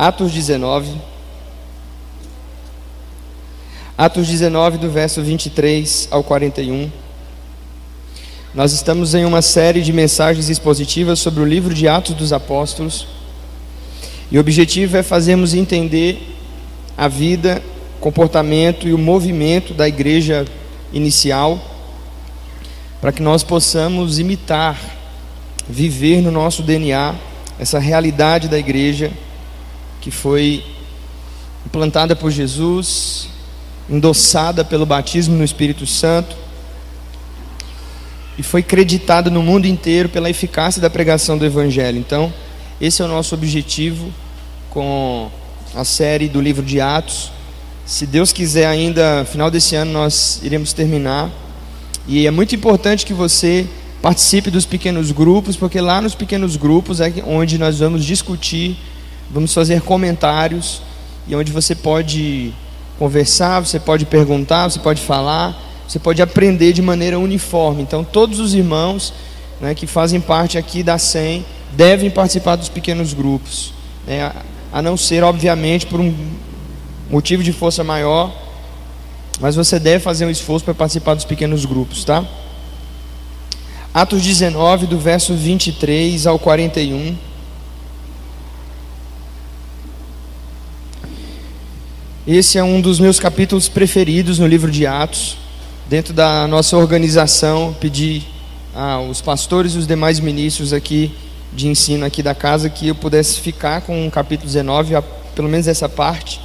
Atos 19. Atos 19, do verso 23 ao 41. Nós estamos em uma série de mensagens expositivas sobre o livro de Atos dos Apóstolos. E o objetivo é fazermos entender a vida, comportamento e o movimento da igreja inicial, para que nós possamos imitar, viver no nosso DNA essa realidade da igreja que foi implantada por Jesus, endossada pelo batismo no Espírito Santo e foi creditada no mundo inteiro pela eficácia da pregação do Evangelho. Então, esse é o nosso objetivo com a série do livro de Atos. Se Deus quiser, ainda final desse ano nós iremos terminar. E é muito importante que você participe dos pequenos grupos, porque lá nos pequenos grupos é onde nós vamos discutir, vamos fazer comentários e onde você pode conversar, você pode perguntar, você pode falar, você pode aprender de maneira uniforme. Então, todos os irmãos né, que fazem parte aqui da SEM devem participar dos pequenos grupos, né, a não ser, obviamente, por um motivo de força maior, mas você deve fazer um esforço para participar dos pequenos grupos, tá? Atos 19, do verso 23 ao 41. Esse é um dos meus capítulos preferidos no livro de Atos. Dentro da nossa organização, pedi aos pastores e os demais ministros aqui de ensino aqui da casa que eu pudesse ficar com o capítulo 19, pelo menos essa parte,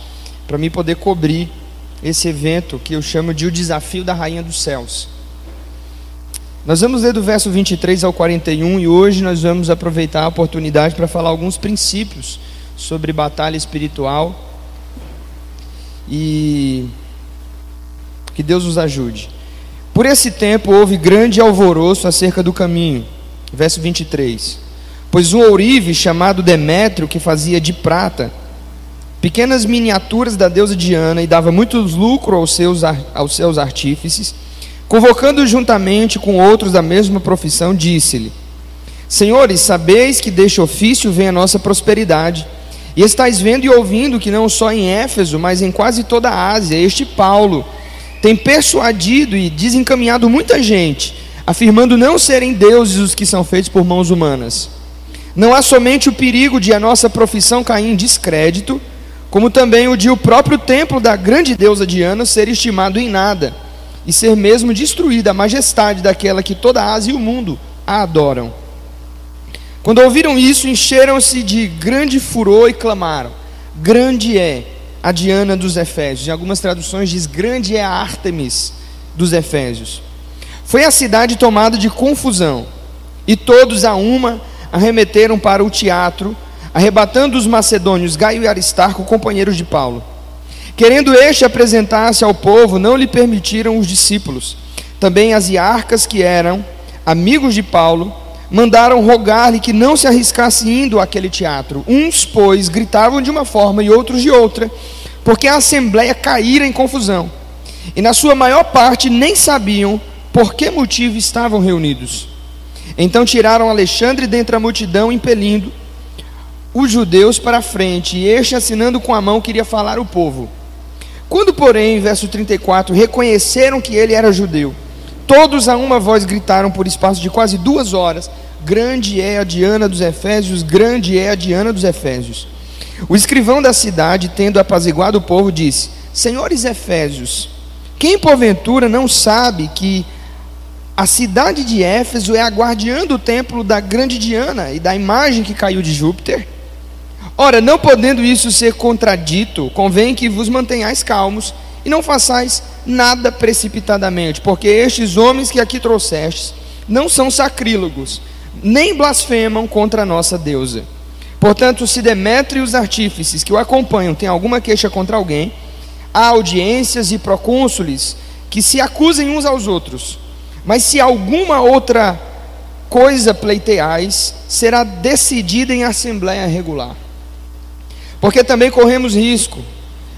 para mim poder cobrir esse evento que eu chamo de o desafio da rainha dos céus. Nós vamos ler do verso 23 ao 41 e hoje nós vamos aproveitar a oportunidade para falar alguns princípios sobre batalha espiritual e que Deus nos ajude. Por esse tempo houve grande alvoroço acerca do caminho. Verso 23. Pois um ourive chamado Demétrio, que fazia de prata pequenas miniaturas da deusa Diana e dava muito lucro aos seus, aos seus artífices, convocando juntamente com outros da mesma profissão, disse-lhe: Senhores, sabeis que deste ofício vem a nossa prosperidade e estáis vendo e ouvindo que não só em Éfeso, mas em quase toda a Ásia, este Paulo tem persuadido e desencaminhado muita gente, afirmando não serem deuses os que são feitos por mãos humanas. Não há somente o perigo de a nossa profissão cair em descrédito, como também o de o próprio templo da grande deusa Diana ser estimado em nada e ser mesmo destruída a majestade daquela que toda a Ásia e o mundo a adoram. Quando ouviram isso, encheram-se de grande furor e clamaram: Grande é a Diana dos Efésios. Em algumas traduções diz: Grande é a Ártemis dos Efésios. Foi a cidade tomada de confusão, e todos a uma arremeteram para o teatro, arrebatando os macedônios Gaio e Aristarco, companheiros de Paulo. Querendo este apresentar-se ao povo, não lhe permitiram os discípulos. Também as iarcas que eram amigos de Paulo mandaram rogar-lhe que não se arriscasse indo àquele teatro. Uns, pois, gritavam de uma forma e outros de outra, porque a assembleia caíra em confusão. E na sua maior parte nem sabiam por que motivo estavam reunidos. Então tiraram Alexandre dentre a multidão, impelindo os judeus para a frente, e este, assinando com a mão, queria falar o povo. Quando, porém, verso 34, reconheceram que ele era judeu, Todos a uma voz gritaram por espaço de quase duas horas: Grande é a Diana dos Efésios, grande é a Diana dos Efésios. O escrivão da cidade, tendo apaziguado o povo, disse: Senhores Efésios, quem porventura não sabe que a cidade de Éfeso é a guardiã do templo da grande Diana e da imagem que caiu de Júpiter? Ora, não podendo isso ser contradito, convém que vos mantenhais calmos e não façais nada precipitadamente, porque estes homens que aqui trouxestes não são sacrílegos, nem blasfemam contra a nossa deusa. Portanto, se Demétrio e os artífices que o acompanham têm alguma queixa contra alguém, há audiências e procônsules que se acusem uns aos outros. Mas se alguma outra coisa pleiteais, será decidida em assembleia regular. Porque também corremos risco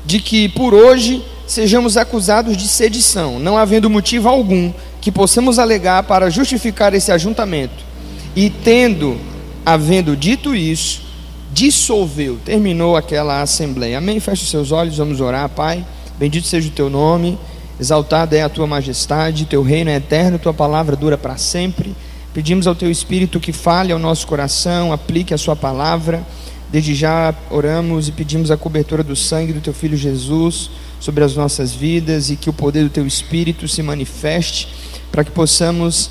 de que por hoje sejamos acusados de sedição, não havendo motivo algum que possamos alegar para justificar esse ajuntamento. E tendo, havendo dito isso, dissolveu, terminou aquela assembleia. Amém? Feche os seus olhos, vamos orar, Pai. Bendito seja o teu nome, exaltada é a tua majestade, teu reino é eterno, tua palavra dura para sempre. Pedimos ao teu Espírito que fale ao nosso coração, aplique a sua palavra. Desde já oramos e pedimos a cobertura do sangue do teu filho Jesus sobre as nossas vidas e que o poder do teu Espírito se manifeste para que possamos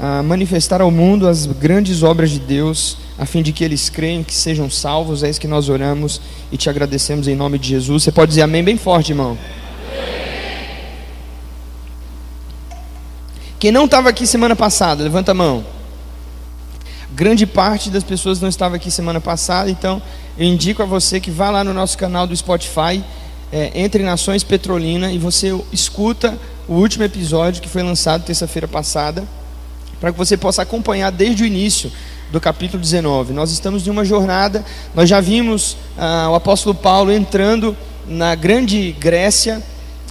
ah, manifestar ao mundo as grandes obras de Deus, a fim de que eles creiam que sejam salvos. É isso que nós oramos e te agradecemos em nome de Jesus. Você pode dizer amém bem forte, irmão. Quem não estava aqui semana passada, levanta a mão. Grande parte das pessoas não estava aqui semana passada, então eu indico a você que vá lá no nosso canal do Spotify, é, Entre Nações Petrolina, e você escuta o último episódio que foi lançado terça-feira passada, para que você possa acompanhar desde o início do capítulo 19. Nós estamos em uma jornada, nós já vimos ah, o apóstolo Paulo entrando na grande Grécia,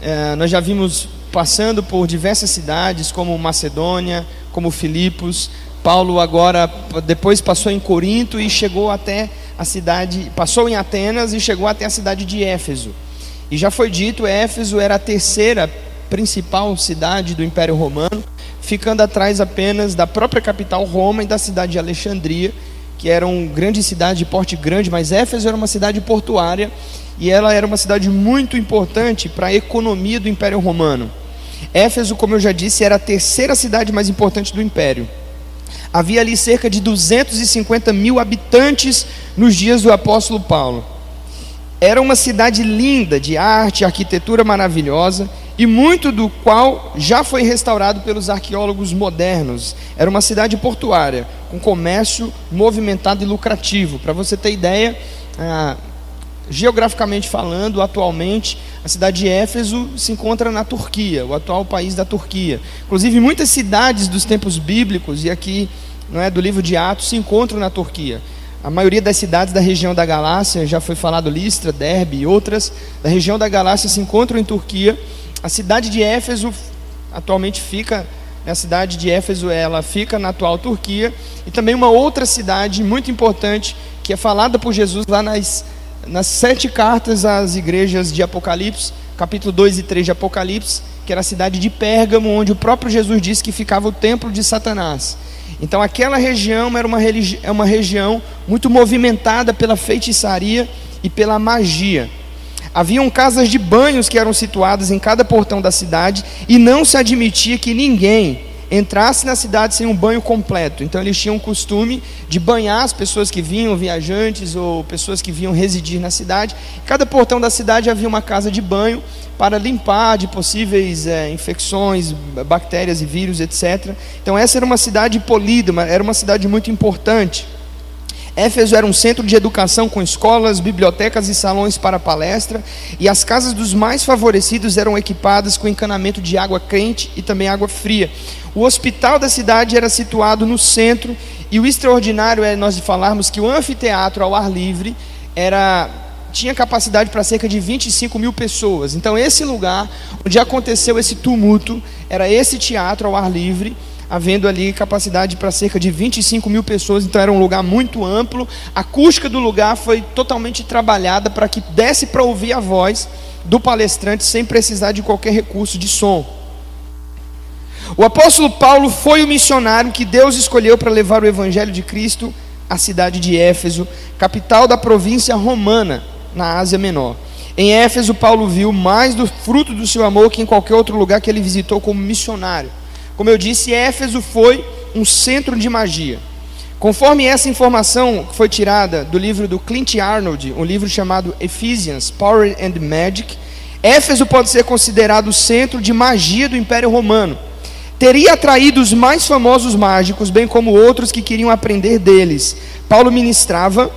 eh, nós já vimos passando por diversas cidades, como Macedônia, como Filipos, Paulo agora depois passou em Corinto e chegou até a cidade, passou em Atenas e chegou até a cidade de Éfeso. E já foi dito, Éfeso era a terceira principal cidade do Império Romano, ficando atrás apenas da própria capital Roma e da cidade de Alexandria, que eram grandes cidades de porte grande, mas Éfeso era uma cidade portuária e ela era uma cidade muito importante para a economia do Império Romano. Éfeso, como eu já disse, era a terceira cidade mais importante do Império. Havia ali cerca de 250 mil habitantes nos dias do apóstolo Paulo. Era uma cidade linda, de arte, arquitetura maravilhosa, e muito do qual já foi restaurado pelos arqueólogos modernos. Era uma cidade portuária, com comércio movimentado e lucrativo. Para você ter ideia, ah, geograficamente falando, atualmente, a cidade de Éfeso se encontra na Turquia, o atual país da Turquia. Inclusive, muitas cidades dos tempos bíblicos, e aqui não é, do livro de Atos, se encontram na Turquia. A maioria das cidades da região da Galácia, já foi falado Listra, Derbe e outras, da região da Galácia se encontram em Turquia. A cidade de Éfeso atualmente fica, a cidade de Éfeso, ela fica na atual Turquia. E também uma outra cidade muito importante, que é falada por Jesus lá nas nas sete cartas às igrejas de Apocalipse, capítulo 2 e 3 de Apocalipse, que era a cidade de Pérgamo, onde o próprio Jesus disse que ficava o templo de Satanás. Então aquela região era uma, é uma região muito movimentada pela feitiçaria e pela magia. Haviam casas de banhos que eram situadas em cada portão da cidade e não se admitia que ninguém entrasse na cidade sem um banho completo. Então eles tinham o costume de banhar as pessoas que vinham, viajantes ou pessoas que vinham residir na cidade. Cada portão da cidade havia uma casa de banho para limpar de possíveis é, infecções, bactérias e vírus, etc. Então essa era uma cidade polida, era uma cidade muito importante. Éfeso era um centro de educação com escolas, bibliotecas e salões para palestra, e as casas dos mais favorecidos eram equipadas com encanamento de água quente e também água fria. O hospital da cidade era situado no centro, e o extraordinário é nós falarmos que o anfiteatro ao ar livre era tinha capacidade para cerca de 25 mil pessoas. Então, esse lugar onde aconteceu esse tumulto era esse teatro ao ar livre havendo ali capacidade para cerca de 25 mil pessoas, então era um lugar muito amplo. A acústica do lugar foi totalmente trabalhada para que desse para ouvir a voz do palestrante sem precisar de qualquer recurso de som. O apóstolo Paulo foi o missionário que Deus escolheu para levar o evangelho de Cristo à cidade de Éfeso, capital da província romana, na Ásia Menor. Em Éfeso, Paulo viu mais do fruto do seu amor que em qualquer outro lugar que ele visitou como missionário. Como eu disse, Éfeso foi um centro de magia. Conforme essa informação foi tirada do livro do Clint Arnold, um livro chamado Ephesians, Power and Magic, Éfeso pode ser considerado o centro de magia do Império Romano. Teria atraído os mais famosos mágicos, bem como outros que queriam aprender deles. Paulo ministrava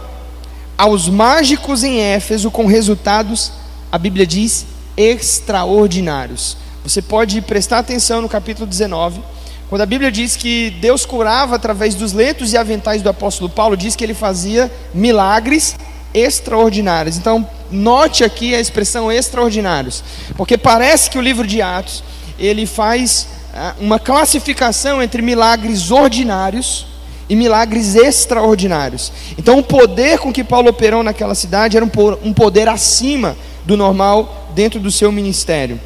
aos mágicos em Éfeso com resultados, a Bíblia diz, extraordinários. Você pode prestar atenção no capítulo 19, quando a Bíblia diz que Deus curava através dos lentos e aventais do apóstolo Paulo, diz que ele fazia milagres extraordinários. Então, note aqui a expressão extraordinários, porque parece que o livro de Atos, ele faz ah, uma classificação entre milagres ordinários e milagres extraordinários. Então, o poder com que Paulo operou naquela cidade era um poder acima do normal dentro do seu ministério.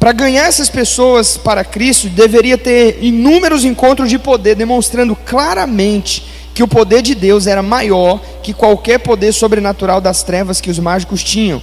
Para ganhar essas pessoas para Cristo, deveria ter inúmeros encontros de poder, demonstrando claramente que o poder de Deus era maior que qualquer poder sobrenatural das trevas que os mágicos tinham.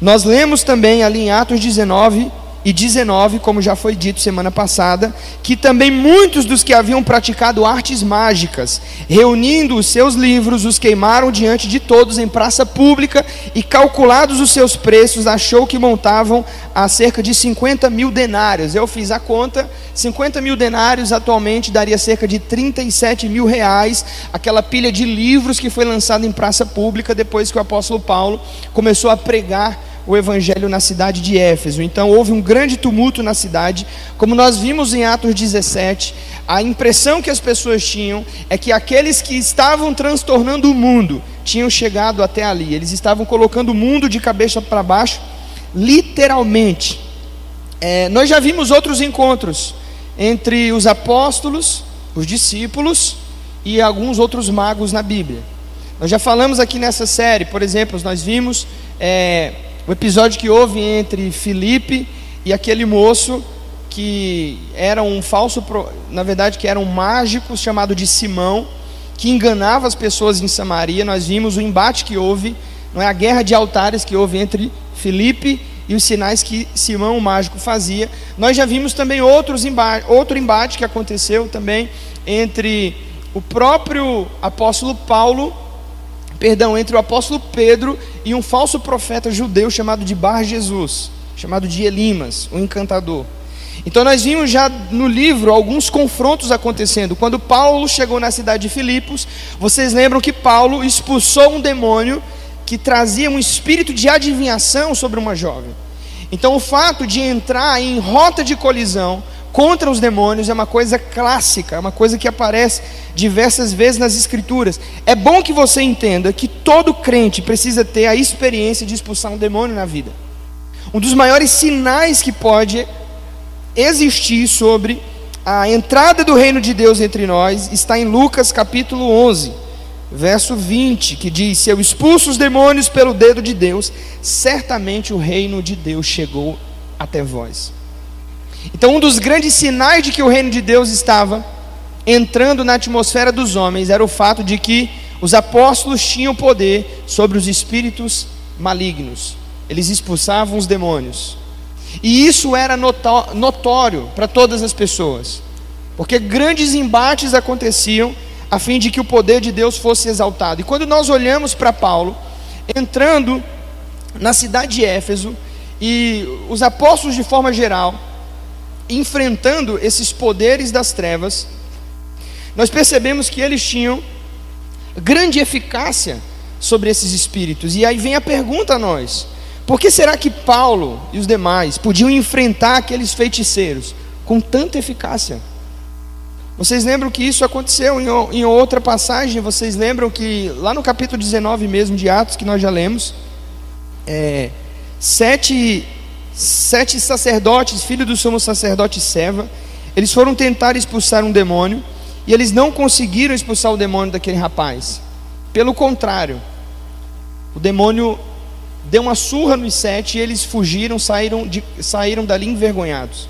Nós lemos também ali em Atos 19, e 19, como já foi dito semana passada, que também muitos dos que haviam praticado artes mágicas, reunindo os seus livros, os queimaram diante de todos em praça pública e, calculados os seus preços, achou que montavam a cerca de 50 mil denários. Eu fiz a conta, 50 mil denários atualmente daria cerca de 37 mil reais, aquela pilha de livros que foi lançada em praça pública depois que o apóstolo Paulo começou a pregar o evangelho na cidade de Éfeso. Então houve um grande tumulto na cidade, como nós vimos em Atos 17. A impressão que as pessoas tinham é que aqueles que estavam transtornando o mundo tinham chegado até ali. Eles estavam colocando o mundo de cabeça para baixo, literalmente. É, nós já vimos outros encontros entre os apóstolos, os discípulos e alguns outros magos na Bíblia. Nós já falamos aqui nessa série, por exemplo, nós vimos é, o episódio que houve entre Filipe e aquele moço que era um falso, na verdade, que era um mágico chamado de Simão, que enganava as pessoas em Samaria. Nós vimos o embate que houve, não é a guerra de altares que houve entre Filipe e os sinais que Simão o mágico fazia. Nós já vimos também outros embate, outro embate que aconteceu também entre o próprio apóstolo Paulo perdão, entre o apóstolo Pedro e um falso profeta judeu chamado de Bar Jesus, chamado de Elimas, o encantador. Então nós vimos já no livro alguns confrontos acontecendo. Quando Paulo chegou na cidade de Filipos, vocês lembram que Paulo expulsou um demônio que trazia um espírito de adivinhação sobre uma jovem. Então o fato de entrar em rota de colisão contra os demônios é uma coisa clássica, é uma coisa que aparece diversas vezes nas Escrituras. É bom que você entenda que todo crente precisa ter a experiência de expulsar um demônio na vida. Um dos maiores sinais que pode existir sobre a entrada do reino de Deus entre nós está em Lucas capítulo 11, verso 20, que diz: Se eu expulso os demônios pelo dedo de Deus, certamente o reino de Deus chegou até vós. Então, um dos grandes sinais de que o reino de Deus estava entrando na atmosfera dos homens era o fato de que os apóstolos tinham poder sobre os espíritos malignos. Eles expulsavam os demônios. E isso era notório para todas as pessoas, porque grandes embates aconteciam a fim de que o poder de Deus fosse exaltado. E quando nós olhamos para Paulo entrando na cidade de Éfeso e os apóstolos de forma geral enfrentando esses poderes das trevas, nós percebemos que eles tinham grande eficácia sobre esses espíritos. E aí vem a pergunta a nós: por que será que Paulo e os demais podiam enfrentar aqueles feiticeiros com tanta eficácia? Vocês lembram que isso aconteceu em, outra passagem? Vocês lembram que lá no capítulo 19 mesmo de Atos, que nós já lemos, é, sete sete sacerdotes, filhos do sumo sacerdote Seva, eles foram tentar expulsar um demônio e eles não conseguiram expulsar o demônio daquele rapaz. Pelo contrário, o demônio deu uma surra nos sete e eles fugiram, saíram, de, saíram dali envergonhados.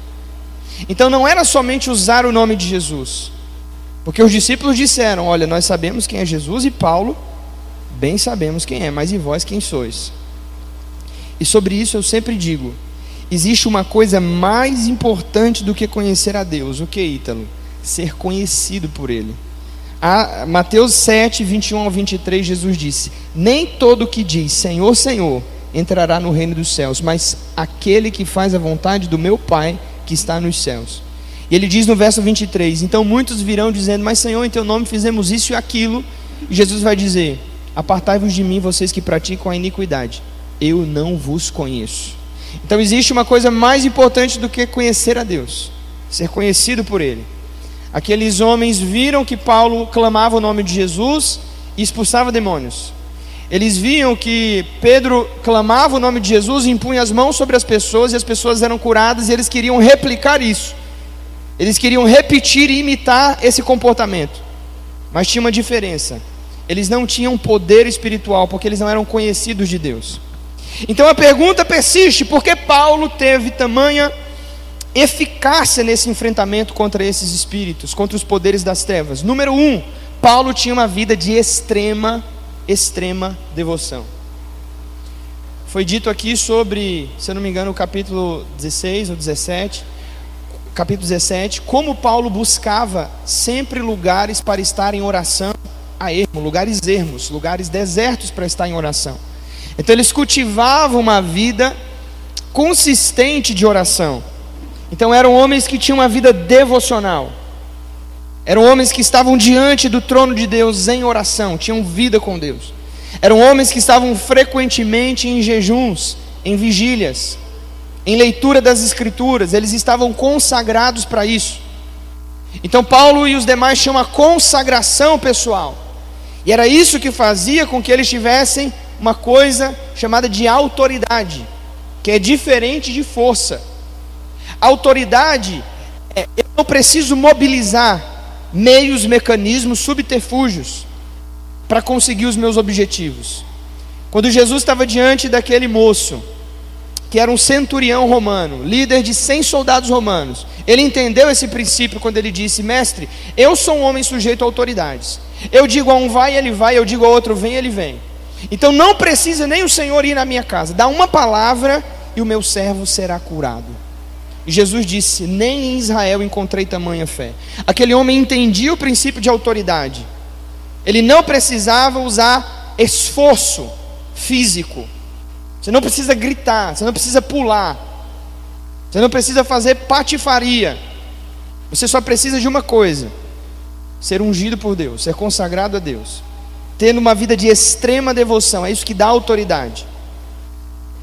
Então não era somente usar o nome de Jesus, porque os discípulos disseram: Olha, nós sabemos quem é Jesus e Paulo, bem sabemos quem é, mas e vós quem sois? E sobre isso eu sempre digo: existe uma coisa mais importante do que conhecer a Deus. O que, Ítalo? Ser conhecido por Ele. A Mateus 7, 21 ao 23, Jesus disse: Nem todo que diz Senhor, Senhor entrará no reino dos céus, mas aquele que faz a vontade do meu Pai que está nos céus. E ele diz no verso 23: Então muitos virão dizendo, Mas Senhor, em teu nome fizemos isso e aquilo. E Jesus vai dizer: Apartai-vos de mim, vocês que praticam a iniquidade, eu não vos conheço. Então existe uma coisa mais importante do que conhecer a Deus, ser conhecido por Ele. Aqueles homens viram que Paulo clamava o nome de Jesus e expulsava demônios. Eles viam que Pedro clamava o nome de Jesus, impunha as mãos sobre as pessoas e as pessoas eram curadas e eles queriam replicar isso. Eles queriam repetir e imitar esse comportamento. Mas tinha uma diferença. Eles não tinham poder espiritual, porque eles não eram conhecidos de Deus. Então a pergunta persiste: por que Paulo teve tamanha eficácia nesse enfrentamento contra esses espíritos, contra os poderes das trevas? Número um, Paulo tinha uma vida de extrema, extrema devoção. Foi dito aqui sobre, se eu não me engano, o capítulo 16 ou 17, capítulo 17, como Paulo buscava sempre lugares para estar em oração a ermo, lugares ermos, lugares desertos para estar em oração. Então eles cultivavam uma vida consistente de oração. Então eram homens que tinham uma vida devocional. Eram homens que estavam diante do trono de Deus em oração, tinham vida com Deus. Eram homens que estavam frequentemente em jejuns, em vigílias, em leitura das Escrituras, eles estavam consagrados para isso. Então, Paulo e os demais tinham uma consagração pessoal, e era isso que fazia com que eles tivessem uma coisa chamada de autoridade, que é diferente de força. Autoridade é eu não preciso mobilizar meios, mecanismos, subterfúgios para conseguir os meus objetivos. Quando Jesus estava diante daquele moço, que era um centurião romano, líder de 100 soldados romanos, ele entendeu esse princípio quando ele disse: Mestre, eu sou um homem sujeito a autoridades. Eu digo a um vai, ele vai, eu digo a outro vem, ele vem. Então não precisa nem o Senhor ir na minha casa, dá uma palavra e o meu servo será curado. Jesus disse: Nem em Israel encontrei tamanha fé. Aquele homem entendia o princípio de autoridade. Ele não precisava usar esforço físico. Você não precisa gritar, você não precisa pular. Você não precisa fazer patifaria. Você só precisa de uma coisa: ser ungido por Deus, ser consagrado a Deus, tendo uma vida de extrema devoção. É isso que dá autoridade.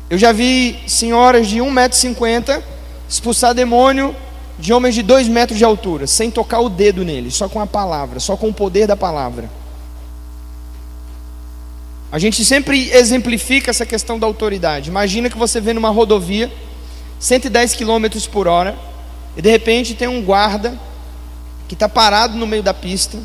Eu já vi senhoras de 1,50m expulsar demônio de homens de 2 metros de altura, sem tocar o dedo nele, só com a palavra, só com o poder da palavra. A gente sempre exemplifica essa questão da autoridade. Imagina que você vê numa rodovia, 110 km por hora, e de repente tem um guarda que está parado no meio da pista,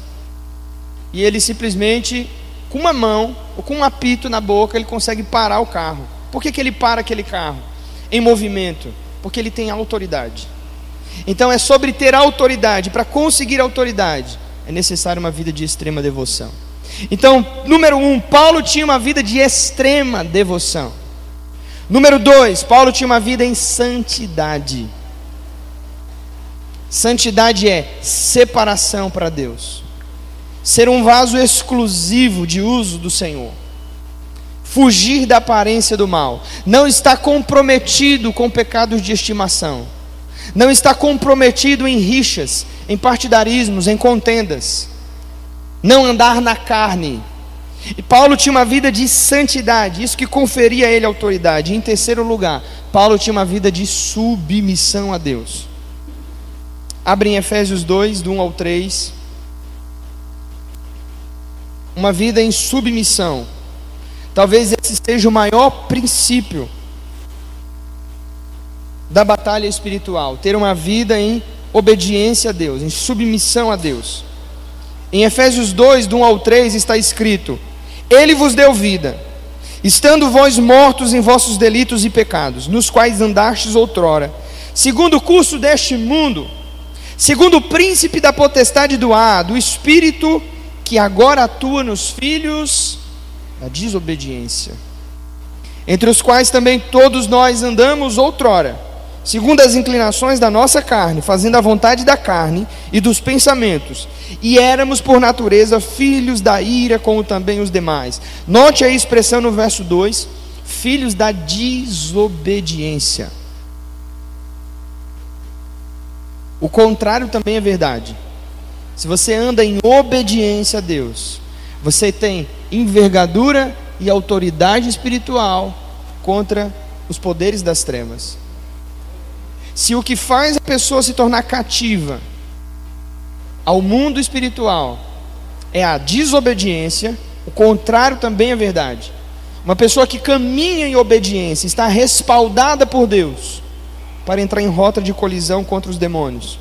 e ele simplesmente, com uma mão, ou com um apito na boca, ele consegue parar o carro. Por que, que ele para aquele carro em movimento? Porque ele tem autoridade. Então é sobre ter autoridade. Para conseguir autoridade, é necessário uma vida de extrema devoção. Então, número um, Paulo tinha uma vida de extrema devoção. Número dois, Paulo tinha uma vida em santidade. Santidade é separação para Deus, ser um vaso exclusivo de uso do Senhor, fugir da aparência do mal, não estar comprometido com pecados de estimação, não estar comprometido em rixas, em partidarismos, em contendas não andar na carne. E Paulo tinha uma vida de santidade, isso que conferia a ele autoridade. E em terceiro lugar, Paulo tinha uma vida de submissão a Deus. Abre em Efésios 2, do 1 ao 3. Uma vida em submissão. Talvez esse seja o maior princípio da batalha espiritual. Ter uma vida em obediência a Deus, em submissão a Deus. Em Efésios 2, do 1 ao 3, está escrito: Ele vos deu vida, estando vós mortos em vossos delitos e pecados, nos quais andastes outrora, segundo o curso deste mundo, segundo o príncipe da potestade do ar, do espírito que agora atua nos filhos da desobediência, entre os quais também todos nós andamos outrora segundo as inclinações da nossa carne, fazendo a vontade da carne e dos pensamentos, e éramos por natureza filhos da ira, como também os demais. Note a expressão no verso 2: filhos da desobediência. O contrário também é verdade. Se você anda em obediência a Deus, você tem envergadura e autoridade espiritual contra os poderes das trevas. Se o que faz a pessoa se tornar cativa ao mundo espiritual é a desobediência, o contrário também é verdade. Uma pessoa que caminha em obediência está respaldada por Deus para entrar em rota de colisão contra os demônios.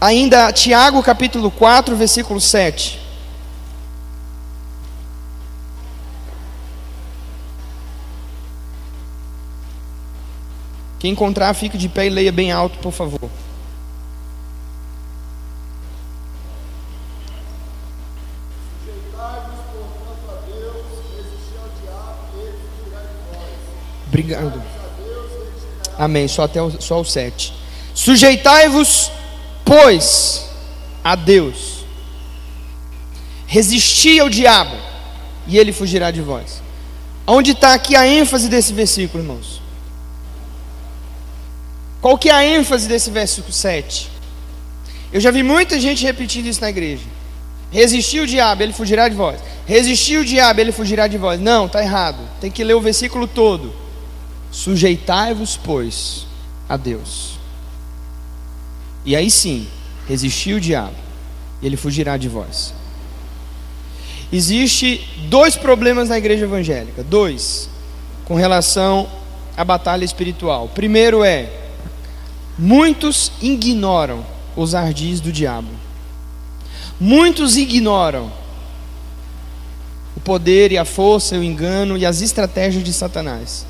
Ainda Tiago capítulo 4, versículo 7. Quem encontrar, fique de pé e leia bem alto, por favor. Obrigado. Amém. Só até o, só o 7. Sujeitai-vos, pois, a Deus. Resisti ao diabo, e ele fugirá de vós. Onde está aqui a ênfase desse versículo, irmãos? Qual que é a ênfase desse versículo 7? Eu já vi muita gente repetindo isso na igreja. Resistir o diabo, ele fugirá de vós. Resistir o diabo, ele fugirá de vós. Não, está errado. Tem que ler o versículo todo. Sujeitai-vos, pois, a Deus. E aí sim, resistir o diabo, e ele fugirá de vós. Existe dois problemas na igreja evangélica, dois, com relação à batalha espiritual. Primeiro é muitos ignoram os ardis do diabo. Muitos ignoram o poder e a força, o engano e as estratégias de Satanás.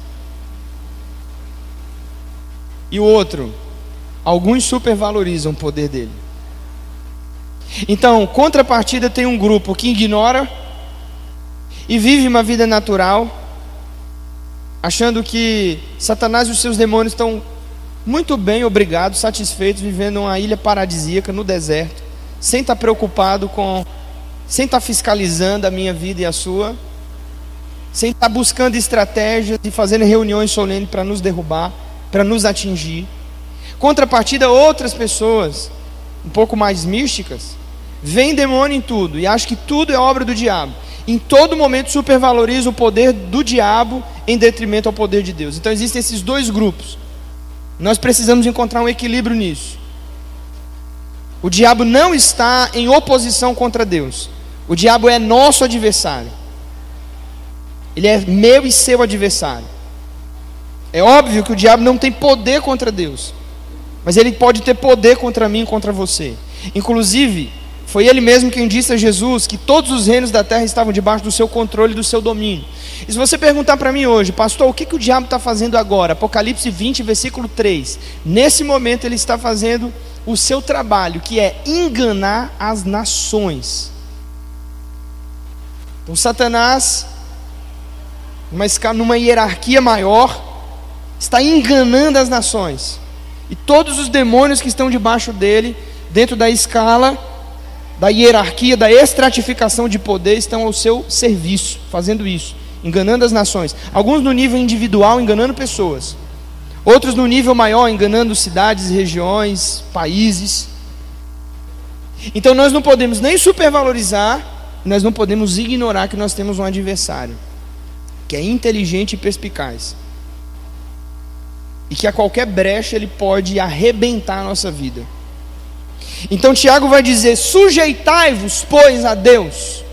E o outro, alguns supervalorizam o poder dele. Então, contrapartida tem um grupo que ignora e vive uma vida natural, achando que Satanás e os seus demônios estão muito bem, obrigados, satisfeitos, vivendo uma ilha paradisíaca no deserto, sem estar preocupado com, sem estar fiscalizando a minha vida e a sua, sem estar buscando estratégias e fazendo reuniões solenes para nos derrubar para nos atingir. Contrapartida, outras pessoas, um pouco mais místicas, veem demônio em tudo e acham que tudo é obra do diabo. Em todo momento supervaloriza o poder do diabo em detrimento ao poder de Deus. Então existem esses dois grupos. Nós precisamos encontrar um equilíbrio nisso. O diabo não está em oposição contra Deus. O diabo é nosso adversário. Ele é meu e seu adversário. É óbvio que o diabo não tem poder contra Deus, mas ele pode ter poder contra mim e contra você. Inclusive, foi ele mesmo quem disse a Jesus que todos os reinos da terra estavam debaixo do seu controle e do seu domínio. E se você perguntar para mim hoje, pastor, o que, que o diabo está fazendo agora? Apocalipse 20, versículo 3. Nesse momento ele está fazendo o seu trabalho, que é enganar as nações. Então, Satanás, numa hierarquia maior, está enganando as nações. E todos os demônios que estão debaixo dele, dentro da escala, da hierarquia, da estratificação de poder, estão ao seu serviço, fazendo isso, enganando as nações. Alguns no nível individual, enganando pessoas. Outros no nível maior, enganando cidades, regiões, países. Então nós não podemos nem supervalorizar, nós não podemos ignorar que nós temos um adversário que é inteligente e perspicaz e que a qualquer brecha ele pode arrebentar a nossa vida. Então Tiago vai dizer: sujeitai-vos, pois, a Deus.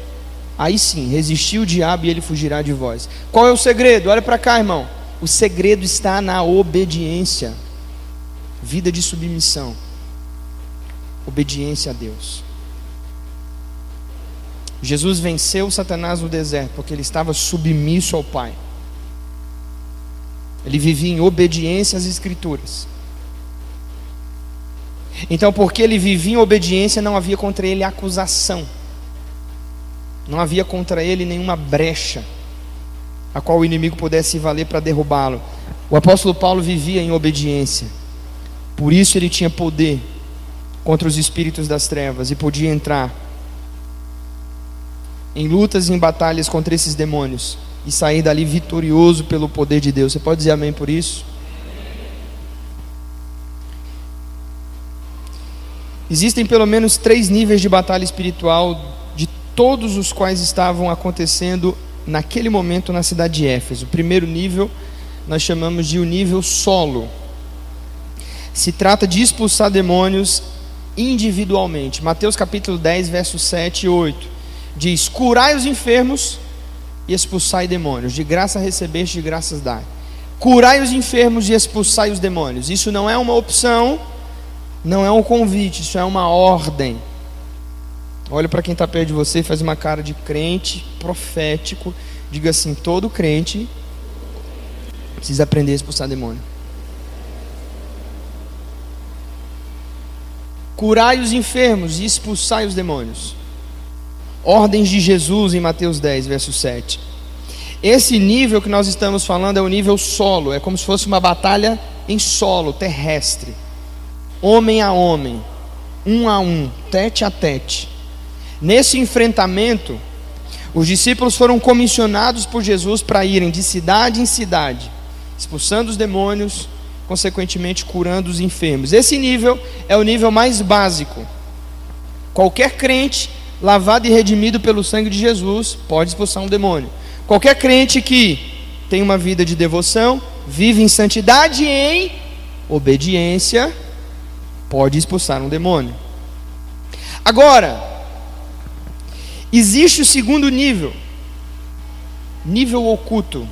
Aí sim, resistir o diabo e ele fugirá de vós. Qual é o segredo? Olha para cá, irmão. O segredo está na obediência. Vida de submissão. Obediência a Deus. Jesus venceu Satanás no deserto porque ele estava submisso ao Pai. Ele vivia em obediência às Escrituras. Então, porque ele vivia em obediência, não havia contra ele acusação. Não havia contra ele nenhuma brecha a qual o inimigo pudesse valer para derrubá-lo. O apóstolo Paulo vivia em obediência. Por isso ele tinha poder contra os espíritos das trevas e podia entrar em lutas e em batalhas contra esses demônios e sair dali vitorioso pelo poder de Deus. Você pode dizer amém por isso? Existem pelo menos três níveis de batalha espiritual, de todos os quais estavam acontecendo naquele momento na cidade de Éfeso. O primeiro nível nós chamamos de o nível solo. Se trata de expulsar demônios individualmente. Mateus capítulo 10, versos 7 e 8 diz: Curai os enfermos e expulsai demônios. De graça recebeste, de graças dai. Curai os enfermos e expulsai os demônios. Isso não é uma opção, Não é um convite, isso é uma ordem. Olha para quem está perto de você, faz uma cara de crente profético. Diga assim: todo crente precisa aprender a expulsar demônio. Curai os enfermos e expulsai os demônios. Ordens de Jesus em Mateus 10, verso 7. Esse nível que nós estamos falando é o nível solo, é como se fosse uma batalha em solo, terrestre. Homem a homem, um a um, tete a tete. Nesse enfrentamento, os discípulos foram comissionados por Jesus para irem de cidade em cidade, expulsando os demônios, consequentemente curando os enfermos. Esse nível é o nível mais básico. Qualquer crente lavado e redimido pelo sangue de Jesus pode expulsar um demônio. Qualquer crente que tem uma vida de devoção, vive em santidade e em obediência, pode expulsar um demônio. Agora, existe o segundo nível, nível oculto.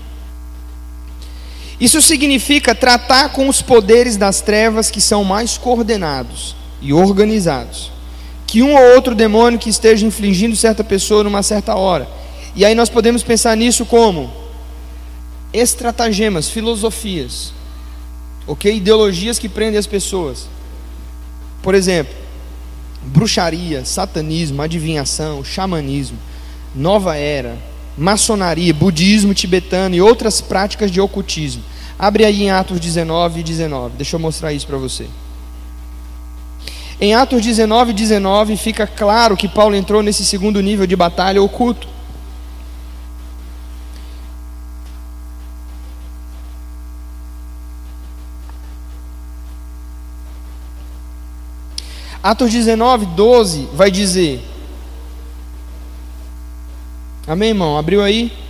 Isso significa tratar com os poderes das trevas que são mais coordenados e organizados que um ou outro demônio que esteja infligindo certa pessoa numa certa hora. E aí nós podemos pensar nisso como estratagemas, filosofias, ok? Ideologias que prendem as pessoas. Por exemplo, bruxaria, satanismo, adivinhação, xamanismo, nova era, maçonaria, budismo tibetano e outras práticas de ocultismo. Abre aí em Atos 19 e 19. Deixa eu mostrar isso para você. Em Atos 19, 19 fica claro que Paulo entrou nesse segundo nível de batalha oculto. Atos 19, 12 vai dizer. Amém, irmão? Abriu aí?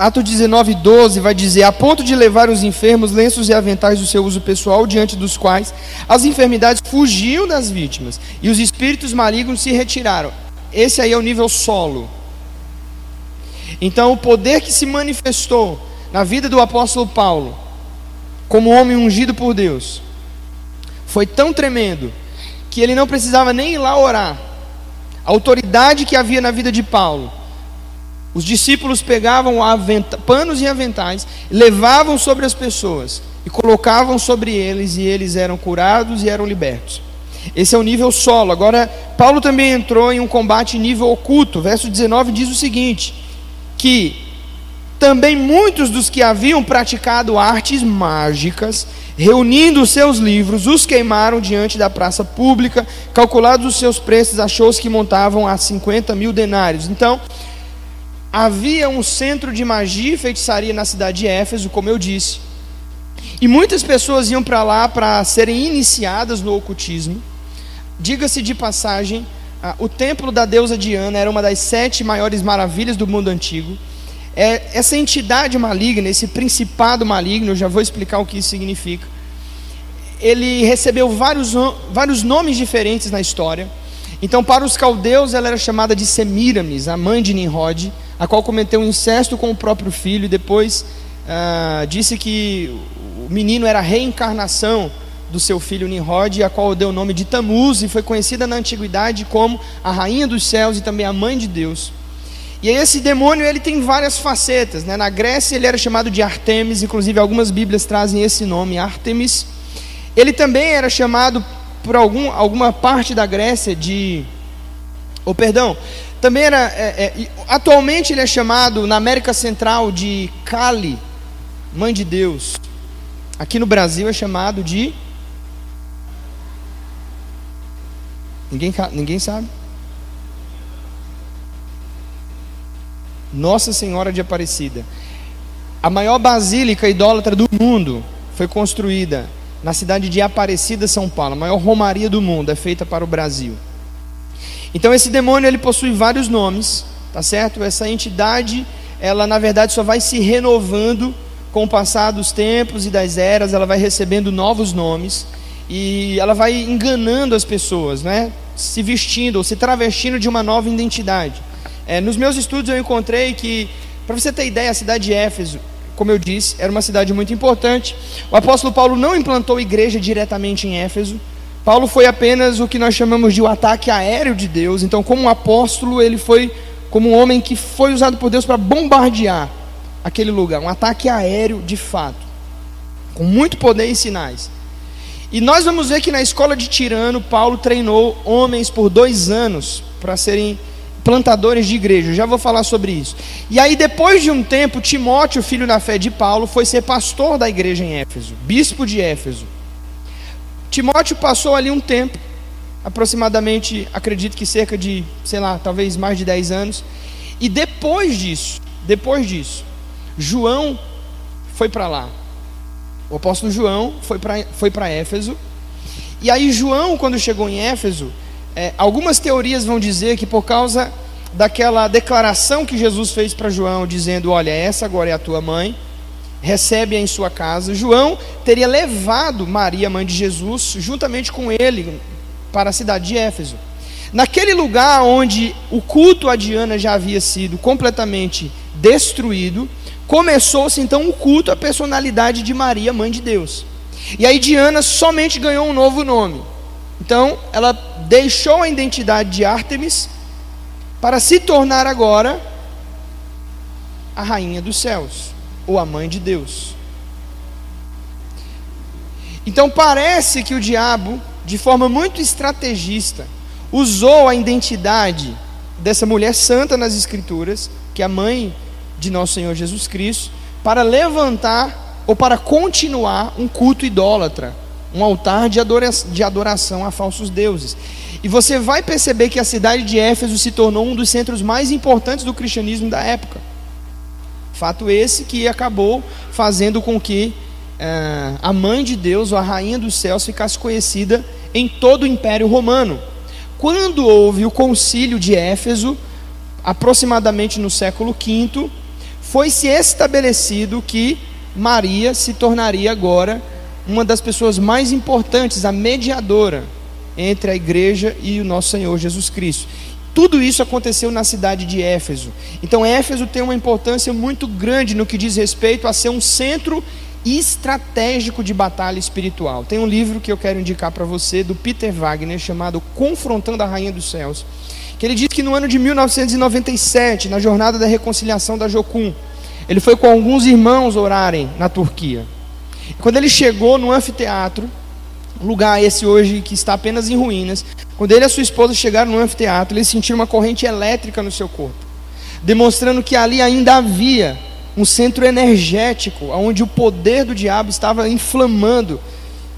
Atos 19, 12 vai dizer: a ponto de levar os enfermos lenços e aventais do seu uso pessoal, diante dos quais as enfermidades fugiam das vítimas e os espíritos malignos se retiraram. Esse aí é o nível solo. Então, o poder que se manifestou na vida do apóstolo Paulo, como homem ungido por Deus, foi tão tremendo que ele não precisava nem ir lá orar. A autoridade que havia na vida de Paulo os discípulos pegavam panos e aventais, levavam sobre as pessoas e colocavam sobre eles, e eles eram curados e eram libertos. Esse é o nível solo. Agora, Paulo também entrou em um combate nível oculto. Verso 19 diz o seguinte: que também muitos dos que haviam praticado artes mágicas, reunindo os seus livros, os queimaram diante da praça pública, calculados os seus preços, achou-se que montavam a 50 mil denários. Então, havia um centro de magia e feitiçaria na cidade de Éfeso, como eu disse. E muitas pessoas iam para lá para serem iniciadas no ocultismo. Diga-se de passagem, o templo da deusa Diana era uma das sete maiores maravilhas do mundo antigo. É, essa entidade maligna, esse principado maligno, eu já vou explicar o que isso significa. Ele recebeu vários, vários nomes diferentes na história. Então, para os caldeus, ela era chamada de Semiramis, a mãe de Nimrod a qual cometeu um incesto com o próprio filho e depois ah, disse que o menino era a reencarnação do seu filho Nimrod, a qual deu o nome de Tamuz e foi conhecida na antiguidade como a rainha dos céus e também a mãe de Deus. E esse demônio ele tem várias facetas, né? Na Grécia ele era chamado de Artemis, inclusive algumas Bíblias trazem esse nome, Artemis. Ele também era chamado por algum, alguma parte da Grécia de, oh, perdão, também era. É, é, atualmente ele é chamado na América Central de Kali, Mãe de Deus. Aqui no Brasil é chamado de. Ninguém, ninguém sabe? Nossa Senhora de Aparecida. A maior basílica idólatra do mundo foi construída na cidade de Aparecida, São Paulo. A maior romaria do mundo é feita para o Brasil. Então esse demônio ele possui vários nomes, tá certo? Essa entidade, ela na verdade só vai se renovando com o passar dos tempos e das eras, ela vai recebendo novos nomes e ela vai enganando as pessoas, né? Se vestindo ou se travestindo de uma nova identidade. É, nos meus estudos eu encontrei que, para você ter ideia, a cidade de Éfeso, como eu disse, era uma cidade muito importante. O apóstolo Paulo não implantou igreja diretamente em Éfeso. Paulo foi apenas o que nós chamamos de o ataque aéreo de Deus. Então, como um apóstolo, ele foi como um homem que foi usado por Deus para bombardear aquele lugar, um ataque aéreo de fato, com muito poder e sinais. E nós vamos ver que na escola de Tirano, Paulo treinou homens por dois anos para serem plantadores de igreja. Já vou falar sobre isso. E aí, depois de um tempo, Timóteo, filho da fé de Paulo, foi ser pastor da igreja em Éfeso, bispo de Éfeso. Timóteo passou ali um tempo, aproximadamente, acredito que cerca de, sei lá, talvez mais de 10 anos. E depois disso, depois disso, João foi para lá. O apóstolo João foi para foi Éfeso. E aí, João, quando chegou em Éfeso, é, algumas teorias vão dizer que por causa daquela declaração que Jesus fez para João, dizendo: Olha, essa agora é a tua mãe, recebe-a em sua casa. João teria levado Maria, mãe de Jesus, juntamente com ele para a cidade de Éfeso. Naquele lugar onde o culto a Diana já havia sido completamente destruído, começou-se então o culto à personalidade de Maria, mãe de Deus. E aí Diana somente ganhou um novo nome. Então, ela deixou a identidade de Ártemis para se tornar agora a rainha dos céus, ou a mãe de Deus. Então, parece que o diabo, de forma muito estrategista, usou a identidade dessa mulher santa nas Escrituras, que é a mãe de nosso Senhor Jesus Cristo, para levantar ou para continuar um culto idólatra um altar de adoração, de adoração a falsos deuses. E você vai perceber que a cidade de Éfeso se tornou um dos centros mais importantes do cristianismo da época. Fato esse que acabou fazendo com que uh, a mãe de Deus, a rainha dos céus, ficasse conhecida em todo o Império Romano. Quando houve o concílio de Éfeso, aproximadamente no século V, foi se estabelecido que Maria se tornaria agora uma das pessoas mais importantes, a mediadora entre a igreja e o nosso Senhor Jesus Cristo. Tudo isso aconteceu na cidade de Éfeso. Então, Éfeso tem uma importância muito grande no que diz respeito a ser um centro estratégico de batalha espiritual. Tem um livro que eu quero indicar para você, do Peter Wagner, chamado Confrontando a Rainha dos Céus, que ele diz que no ano de 1997, na jornada da reconciliação da Jocum, ele foi com alguns irmãos orarem na Turquia. Quando ele chegou no anfiteatro, lugar esse hoje que está apenas em ruínas, quando ele e a sua esposa chegaram no anfiteatro, eles sentiram uma corrente elétrica no seu corpo, demonstrando que ali ainda havia um centro energético, onde o poder do diabo estava inflamando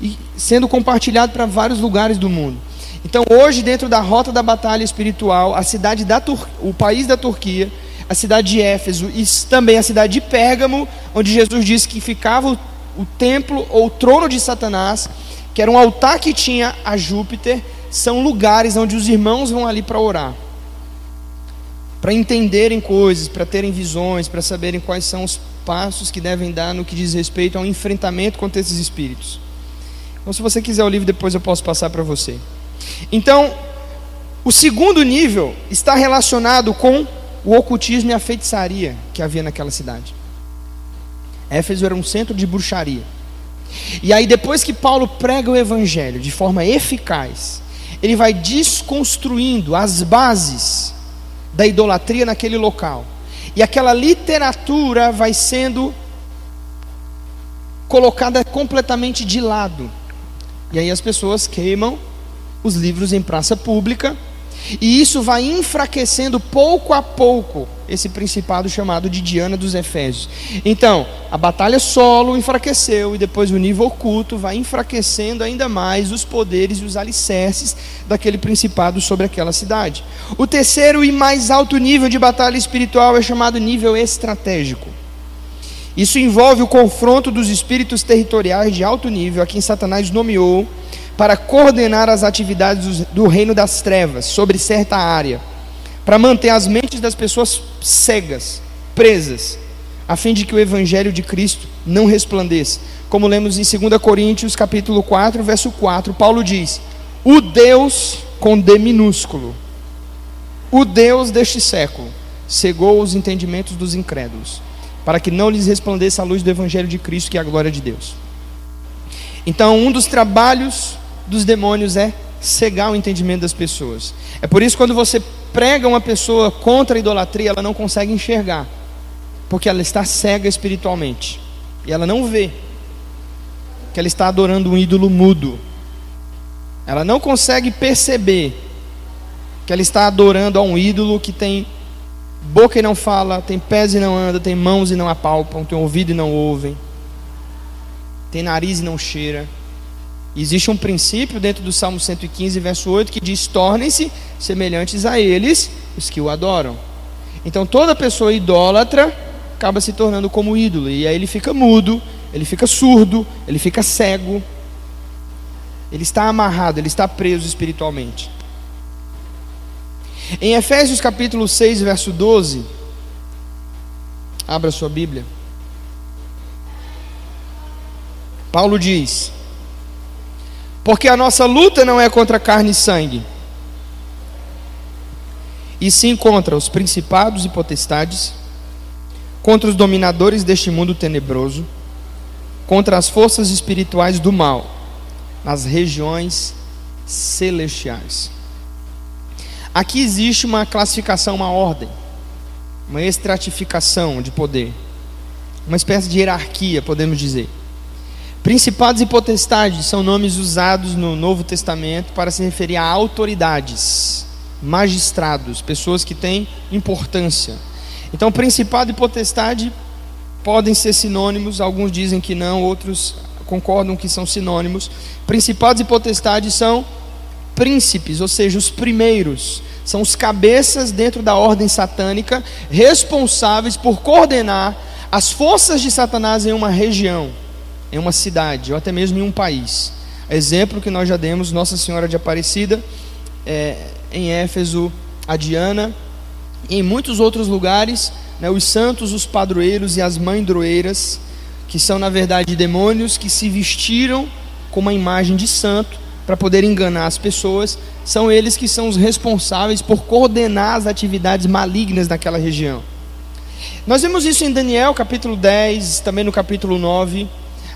e sendo compartilhado para vários lugares do mundo. Então, hoje, dentro da rota da batalha espiritual, a cidade da Tur o país da Turquia, a cidade de Éfeso e também a cidade de Pérgamo, onde Jesus disse que ficava o templo ou o trono de Satanás, que era um altar que tinha a Júpiter, são lugares onde os irmãos vão ali para orar, para entenderem coisas, para terem visões, para saberem quais são os passos que devem dar no que diz respeito ao enfrentamento contra esses espíritos. Então, se você quiser o livro, depois eu posso passar para você. Então, o segundo nível está relacionado com o ocultismo e a feitiçaria que havia naquela cidade. Éfeso era um centro de bruxaria. E aí, depois que Paulo prega o evangelho de forma eficaz, ele vai desconstruindo as bases da idolatria naquele local. E aquela literatura vai sendo colocada completamente de lado. E aí as pessoas queimam os livros em praça pública e isso vai enfraquecendo pouco a pouco esse principado chamado de Diana dos Efésios. Então, a batalha solo enfraqueceu e depois o nível oculto vai enfraquecendo ainda mais os poderes e os alicerces daquele principado sobre aquela cidade. O terceiro e mais alto nível de batalha espiritual é chamado nível estratégico. Isso envolve o confronto dos espíritos territoriais de alto nível a quem Satanás nomeou para coordenar as atividades do reino das trevas sobre certa área, para manter as mentes das pessoas cegas, presas, a fim de que o evangelho de Cristo não resplandeça. Como lemos em 2 Coríntios, capítulo 4, verso 4, Paulo diz: "O Deus com D minúsculo, o Deus deste século, cegou os entendimentos dos incrédulos, para que não lhes resplandeça a luz do Evangelho de Cristo, que é a glória de Deus. Então, um dos trabalhos dos demônios é cegar o entendimento das pessoas. É por isso que quando você prega uma pessoa contra a idolatria, ela não consegue enxergar, porque ela está cega espiritualmente e ela não vê que ela está adorando um ídolo mudo. Ela não consegue perceber que ela está adorando a um ídolo que tem boca e não fala, tem pés e não anda, tem mãos e não apalpam, tem ouvido e não ouvem, tem nariz e não cheira. Existe um princípio dentro do Salmo 115, verso 8, que diz: Tornem-se semelhantes a eles os que o adoram. Então toda pessoa idólatra acaba se tornando como ídolo, e aí ele fica mudo, ele fica surdo, ele fica cego, ele está amarrado, ele está preso espiritualmente. Em Efésios capítulo 6, verso 12, abra sua Bíblia. Paulo diz: Porque a nossa luta não é contra carne e sangue, e sim contra os principados e potestades, contra os dominadores deste mundo tenebroso, contra as forças espirituais do mal nas regiões celestiais. Aqui existe uma classificação, uma ordem, uma estratificação de poder, uma espécie de hierarquia, podemos dizer. Principados e potestades são nomes usados no Novo Testamento para se referir a autoridades, magistrados, pessoas que têm importância. Então, principado e potestade podem ser sinônimos, alguns dizem que não, outros concordam que são sinônimos. Principados e potestades são príncipes, ou seja, os primeiros, são os cabeças dentro da ordem satânica, responsáveis por coordenar as forças de Satanás em uma região, em uma cidade ou até mesmo em um país. Exemplo que nós já demos, Nossa Senhora de Aparecida, é, em Éfeso, a Diana, e em muitos outros lugares né, os santos, os padroeiros e as mandroeiras, que são na verdade demônios que se vestiram com uma imagem de santo para poder enganar as pessoas, são eles que são os responsáveis por coordenar as atividades malignas daquela região. Nós vemos isso em Daniel capítulo 10, também no capítulo 9.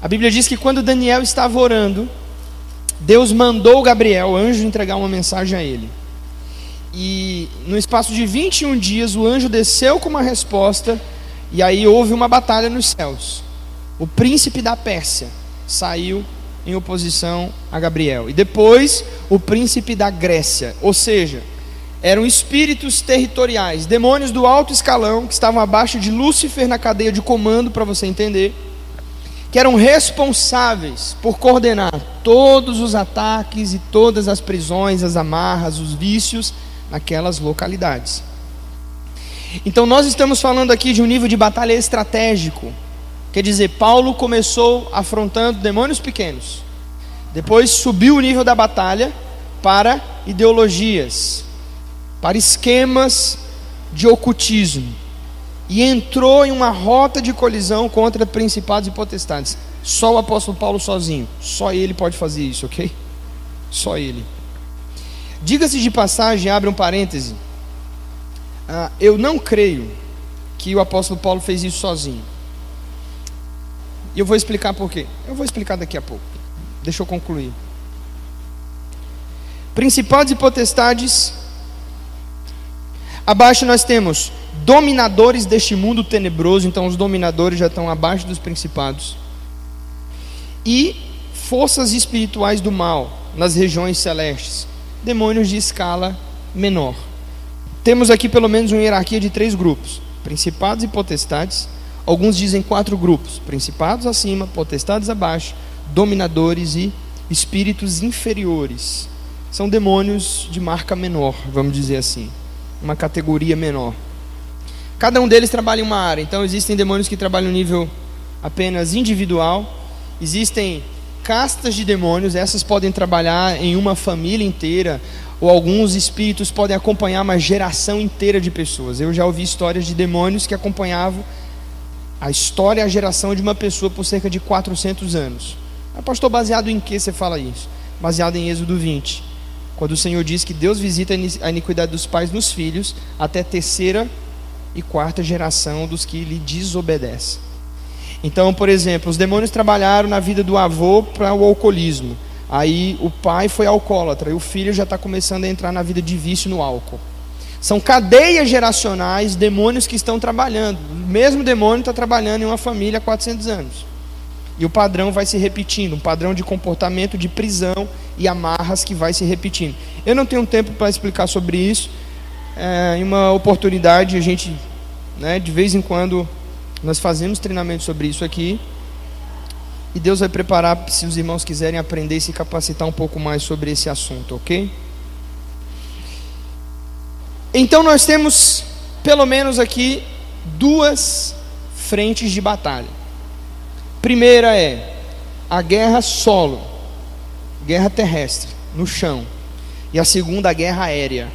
A Bíblia diz que quando Daniel estava orando, Deus mandou Gabriel, anjo, entregar uma mensagem a ele. E no espaço de 21 dias, o anjo desceu com uma resposta, e aí houve uma batalha nos céus. O príncipe da Pérsia saiu em oposição a Gabriel. E depois, o príncipe da Grécia. Ou seja, eram espíritos territoriais, demônios do alto escalão, que estavam abaixo de Lúcifer na cadeia de comando, para você entender, que eram responsáveis por coordenar todos os ataques e todas as prisões, as amarras, os vícios naquelas localidades. Então nós estamos falando aqui de um nível de batalha estratégico. Quer dizer, Paulo começou afrontando demônios pequenos. Depois subiu o nível da batalha para ideologias, para esquemas de ocultismo. E entrou em uma rota de colisão contra principados e potestades. Só o apóstolo Paulo sozinho, só ele pode fazer isso, ok? Só ele. Diga-se de passagem, abre um parêntese. Ah, eu não creio que o apóstolo Paulo fez isso sozinho. E eu vou explicar por quê. Eu vou explicar daqui a pouco. Deixa eu concluir. Principados e potestades. Abaixo nós temos dominadores deste mundo tenebroso. Então os dominadores já estão abaixo dos principados. E forças espirituais do mal nas regiões celestes demônios de escala menor. Temos aqui pelo menos uma hierarquia de três grupos: principados e potestades. Alguns dizem quatro grupos: principados acima, potestades abaixo, dominadores e espíritos inferiores. São demônios de marca menor, vamos dizer assim, uma categoria menor. Cada um deles trabalha em uma área. Então existem demônios que trabalham no nível apenas individual, existem castas de demônios, essas podem trabalhar em uma família inteira, ou alguns espíritos podem acompanhar uma geração inteira de pessoas. Eu já ouvi histórias de demônios que acompanhavam a história e a geração de uma pessoa por cerca de 400 anos. Mas, pastor, baseado em que você fala isso? Baseado em Êxodo 20, quando o Senhor diz que Deus visita a iniquidade dos pais nos filhos até terceira e quarta geração dos que lhe desobedecem. Então, por exemplo, os demônios trabalharam na vida do avô para o alcoolismo. Aí o pai foi alcoólatra e o filho já está começando a entrar na vida de vício no álcool. São cadeias geracionais, demônios que estão trabalhando. O mesmo demônio está trabalhando em uma família há 400 anos. E o padrão vai se repetindo, um padrão de comportamento de prisão e amarras que vai se repetindo. Eu não tenho tempo para explicar sobre isso. É, em uma oportunidade, a gente, né, de vez em quando, nós fazemos treinamento sobre isso aqui. E Deus vai preparar se os irmãos quiserem aprender e se capacitar um pouco mais sobre esse assunto, ok? Então nós temos, pelo menos aqui, duas frentes de batalha. Primeira é a guerra solo, guerra terrestre, no chão. E a segunda, a guerra aérea.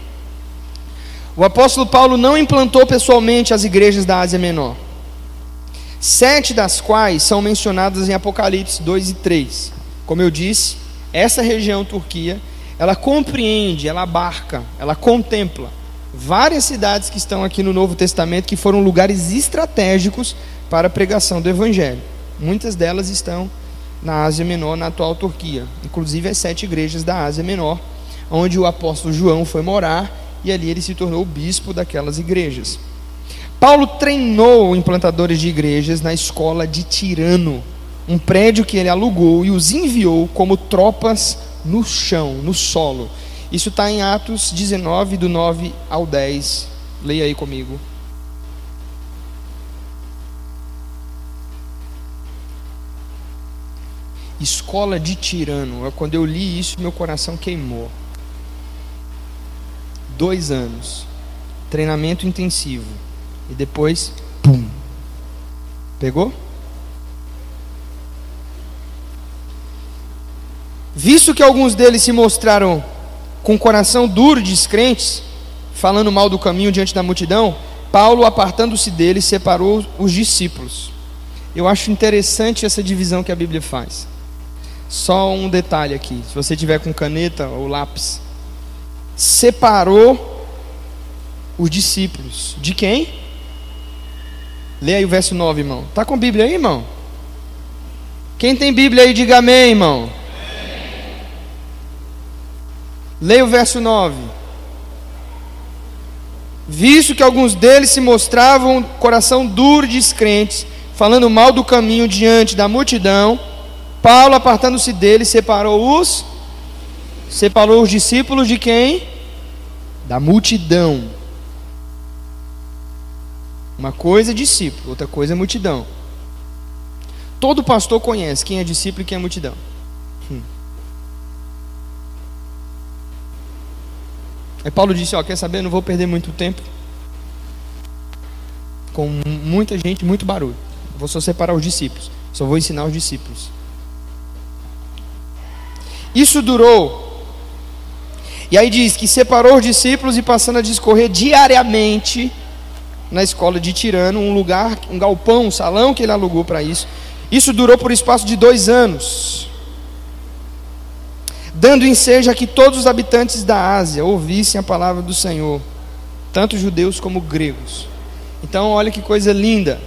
O apóstolo Paulo não implantou pessoalmente as igrejas da Ásia Menor, sete das quais são mencionadas em Apocalipse 2 e 3. Como eu disse, essa região Turquia, ela compreende, ela abarca, ela contempla várias cidades que estão aqui no Novo Testamento que foram lugares estratégicos para a pregação do Evangelho. Muitas delas estão na Ásia Menor, na atual Turquia, inclusive as sete igrejas da Ásia Menor, onde o apóstolo João foi morar e ali ele se tornou bispo daquelas igrejas. Paulo treinou implantadores de igrejas na escola de Tirano, um prédio que ele alugou e os enviou como tropas no chão, no solo. Isso está em Atos 19, do 9 ao 10. Leia aí comigo. Escola de tirano. Quando eu li isso, meu coração queimou. Dois anos. Treinamento intensivo. E depois, pum. Pegou? Visto que alguns deles se mostraram com coração duro de descrentes, falando mal do caminho diante da multidão, Paulo, apartando-se dele, separou os discípulos. Eu acho interessante essa divisão que a Bíblia faz. Só um detalhe aqui, se você tiver com caneta ou lápis. Separou os discípulos. De quem? Leia aí o verso 9, irmão. Tá com Bíblia aí, irmão? Quem tem Bíblia aí, diga amém, irmão. Leia o verso 9. Visto que alguns deles se mostravam coração duro e descrentes, falando mal do caminho diante da multidão, Paulo, apartando-se deles, separou os separou os discípulos de quem? Da multidão. Uma coisa é discípulo, outra coisa é multidão. Todo pastor conhece quem é discípulo e quem é multidão. Hum. Aí Paulo disse: Ó, quer saber? Não vou perder muito tempo com muita gente, muito barulho. Vou só separar os discípulos. Só vou ensinar os discípulos. Isso durou. E aí diz que separou os discípulos e passando a discorrer diariamente na escola de Tirano, um lugar, um galpão, um salão que ele alugou para isso. Isso durou por espaço de dois anos dando ensejo a que todos os habitantes da Ásia ouvissem a palavra do Senhor, tanto judeus como gregos. Então, olha que coisa linda.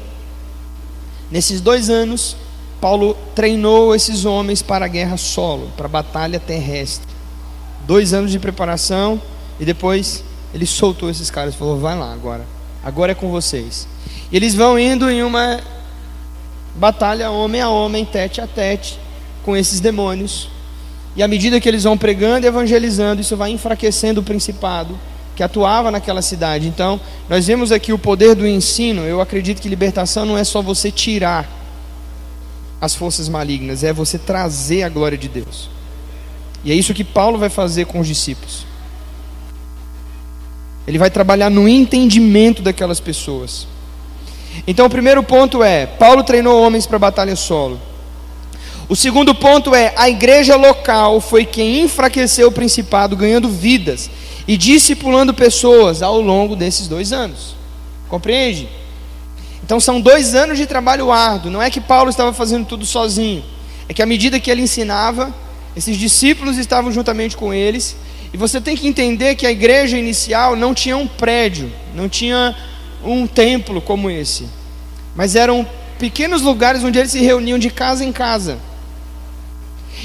Nesses dois anos, Paulo treinou esses homens para a guerra solo, para a batalha terrestre. Dois anos de preparação e depois ele soltou esses caras, falou: vai lá agora, agora é com vocês. E eles vão indo em uma batalha homem a homem, tete a tete, com esses demônios. E à medida que eles vão pregando e evangelizando, isso vai enfraquecendo o principado que atuava naquela cidade. Então, nós vemos aqui o poder do ensino. Eu acredito que libertação não é só você tirar as forças malignas, é você trazer a glória de Deus. E é isso que Paulo vai fazer com os discípulos. Ele vai trabalhar no entendimento daquelas pessoas. Então, o primeiro ponto é: Paulo treinou homens para batalha solo. O segundo ponto é: a igreja local foi quem enfraqueceu o principado, ganhando vidas e discipulando pessoas ao longo desses dois anos. Compreende? Então são dois anos de trabalho árduo. Não é que Paulo estava fazendo tudo sozinho. É que à medida que ele ensinava, esses discípulos estavam juntamente com eles. E você tem que entender que a igreja inicial não tinha um prédio, não tinha um templo como esse, mas eram pequenos lugares onde eles se reuniam de casa em casa.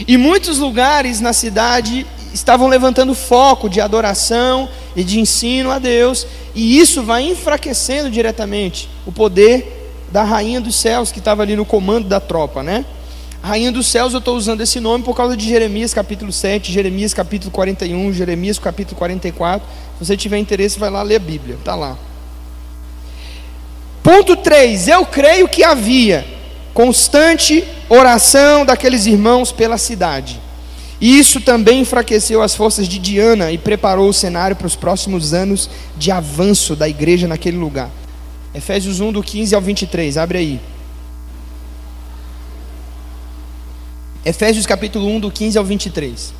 E muitos lugares na cidade estavam levantando foco de adoração e de ensino a Deus, e isso vai enfraquecendo diretamente o poder da rainha dos céus que estava ali no comando da tropa, né? Rainha dos céus, eu estou usando esse nome por causa de Jeremias capítulo 7, Jeremias capítulo 41, Jeremias capítulo 44. Se você tiver interesse, vai lá ler a Bíblia, está lá. Ponto 3: Eu creio que havia constante oração daqueles irmãos pela cidade. E isso também enfraqueceu as forças de Diana e preparou o cenário para os próximos anos de avanço da igreja naquele lugar. Efésios 1, do 15 ao 23, abre aí. Efésios capítulo 1, do 15 ao 23.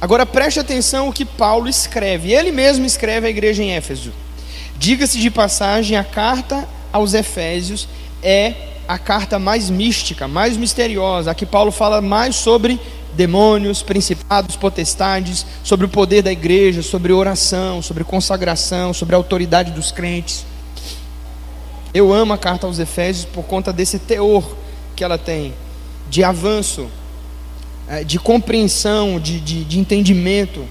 Agora preste atenção o que Paulo escreve. Ele mesmo escreve à igreja em Éfeso. Diga-se de passagem, a carta aos Efésios é a carta mais mística, mais misteriosa, a que Paulo fala mais sobre demônios, principados, potestades, sobre o poder da igreja, sobre oração, sobre consagração, sobre a autoridade dos crentes. Eu amo a carta aos Efésios por conta desse teor que ela tem, de avanço, é, de compreensão, de, de, de entendimento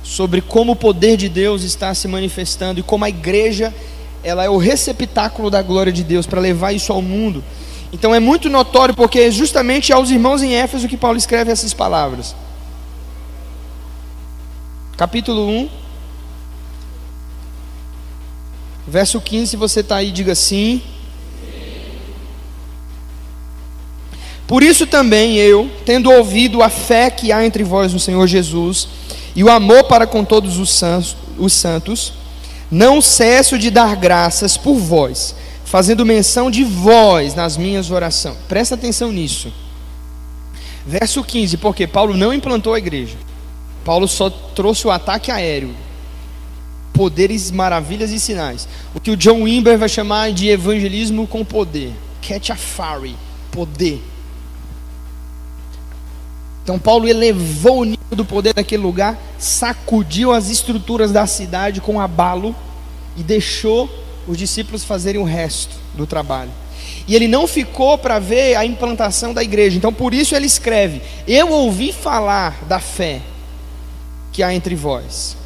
sobre como o poder de Deus está se manifestando e como a igreja ela é o receptáculo da glória de Deus para levar isso ao mundo. Então é muito notório porque é justamente aos irmãos em Éfeso que Paulo escreve essas palavras. Capítulo 1, Verso 15, se você está aí, diga sim. Por isso também eu, tendo ouvido a fé que há entre vós no Senhor Jesus e o amor para com todos os santos, os santos não cesso de dar graças por vós, fazendo menção de vós nas minhas orações. Presta atenção nisso. Verso 15, porque Paulo não implantou a igreja. Paulo só trouxe o ataque aéreo poderes, maravilhas e sinais. O que o John Wimber vai chamar de evangelismo com poder. Catch a fire, poder. Então Paulo elevou o nível do poder daquele lugar, sacudiu as estruturas da cidade com abalo e deixou os discípulos fazerem o resto do trabalho. E ele não ficou para ver a implantação da igreja. Então por isso ele escreve: Eu ouvi falar da fé que há entre vós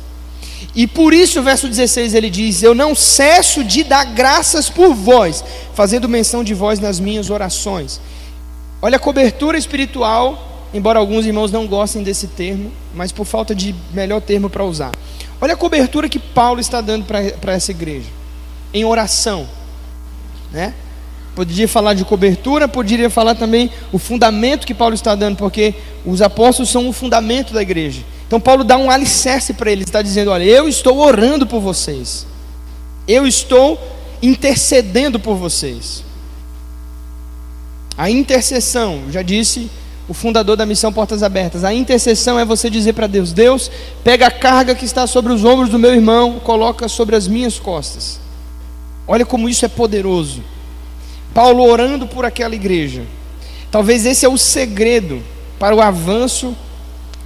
e por isso, o verso 16 ele diz: Eu não cesso de dar graças por vós, fazendo menção de vós nas minhas orações. Olha a cobertura espiritual, embora alguns irmãos não gostem desse termo, mas por falta de melhor termo para usar. Olha a cobertura que Paulo está dando para essa igreja, em oração, né? Poderia falar de cobertura, poderia falar também o fundamento que Paulo está dando, porque os apóstolos são o fundamento da igreja. Então Paulo dá um alicerce para eles, está dizendo: olha, eu estou orando por vocês, eu estou intercedendo por vocês. A intercessão, já disse o fundador da missão Portas Abertas, a intercessão é você dizer para Deus: Deus, pega a carga que está sobre os ombros do meu irmão, coloca sobre as minhas costas. Olha como isso é poderoso. Paulo orando por aquela igreja. Talvez esse é o segredo para o avanço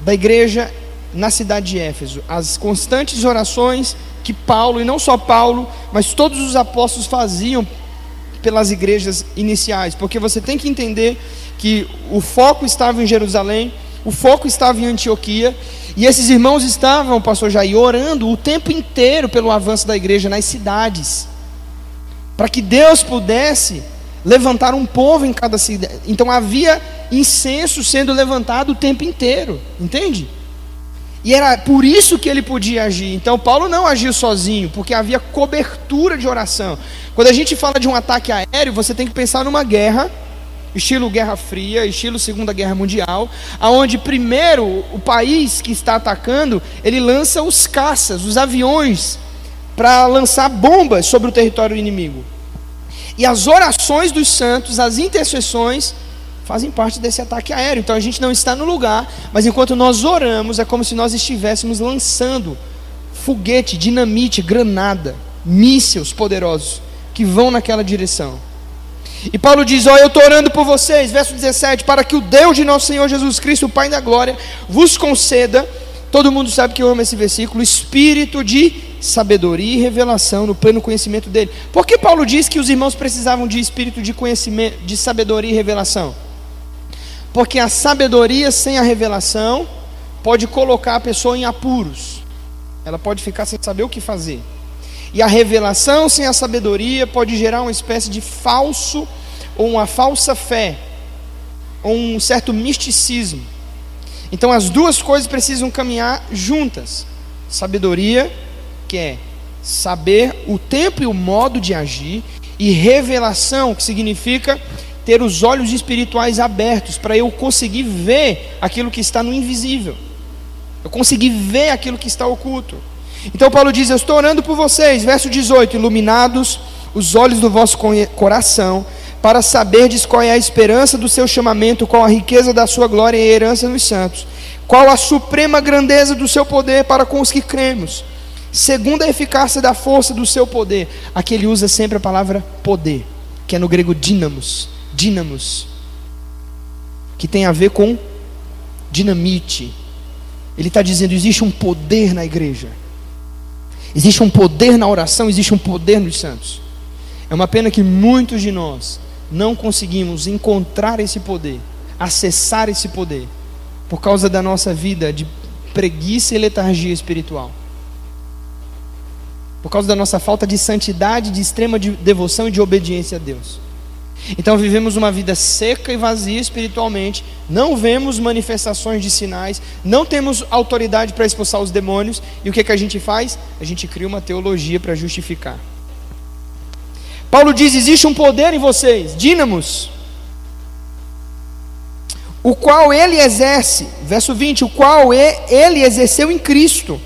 da igreja na cidade de Éfeso, as constantes orações que Paulo, e não só Paulo, mas todos os apóstolos faziam pelas igrejas iniciais, porque você tem que entender que o foco estava em Jerusalém, o foco estava em Antioquia, e esses irmãos estavam, pastor Jair, orando o tempo inteiro pelo avanço da igreja nas cidades, para que Deus pudesse levantar um povo em cada cidade. Então havia incenso sendo levantado o tempo inteiro, entende? E era por isso que ele podia agir. Então, Paulo não agiu sozinho, porque havia cobertura de oração. Quando a gente fala de um ataque aéreo, você tem que pensar numa guerra, estilo Guerra Fria, estilo Segunda Guerra Mundial, aonde primeiro o país que está atacando, ele lança os caças, os aviões, para lançar bombas sobre o território inimigo. E as orações dos santos, as intercessões, fazem parte desse ataque aéreo. Então a gente não está no lugar, mas enquanto nós oramos, é como se nós estivéssemos lançando foguete, dinamite, granada, mísseis poderosos que vão naquela direção. E Paulo diz: Ó, eu estou orando por vocês, verso 17, para que o Deus de nosso Senhor Jesus Cristo, o Pai da glória, vos conceda. Todo mundo sabe que eu amo esse versículo, espírito de sabedoria e revelação no pleno conhecimento dele. Por que Paulo diz que os irmãos precisavam de espírito de conhecimento, de sabedoria e revelação? Porque a sabedoria sem a revelação pode colocar a pessoa em apuros. Ela pode ficar sem saber o que fazer. E a revelação sem a sabedoria pode gerar uma espécie de falso ou uma falsa fé, ou um certo misticismo. Então as duas coisas precisam caminhar juntas. Sabedoria, que é saber o tempo e o modo de agir, e revelação, que significa ter os olhos espirituais abertos para eu conseguir ver aquilo que está no invisível. Eu conseguir ver aquilo que está oculto. Então Paulo diz: Eu estou orando por vocês, verso 18: iluminados os olhos do vosso coração, para saberdes qual é a esperança do seu chamamento, qual a riqueza da sua glória e herança nos santos, qual a suprema grandeza do seu poder para com os que cremos, segundo a eficácia da força do seu poder. Aqui ele usa sempre a palavra poder, que é no grego dínamos, dínamos, que tem a ver com dinamite. Ele está dizendo: existe um poder na igreja, existe um poder na oração, existe um poder nos santos. É uma pena que muitos de nós não conseguimos encontrar esse poder, acessar esse poder, por causa da nossa vida de preguiça e letargia espiritual. Por causa da nossa falta de santidade, de extrema devoção e de obediência a Deus. Então vivemos uma vida seca e vazia espiritualmente, não vemos manifestações de sinais, não temos autoridade para expulsar os demônios, e o que, que a gente faz? A gente cria uma teologia para justificar. Paulo diz: existe um poder em vocês, dínamos, o qual ele exerce, verso 20: o qual ele exerceu em Cristo,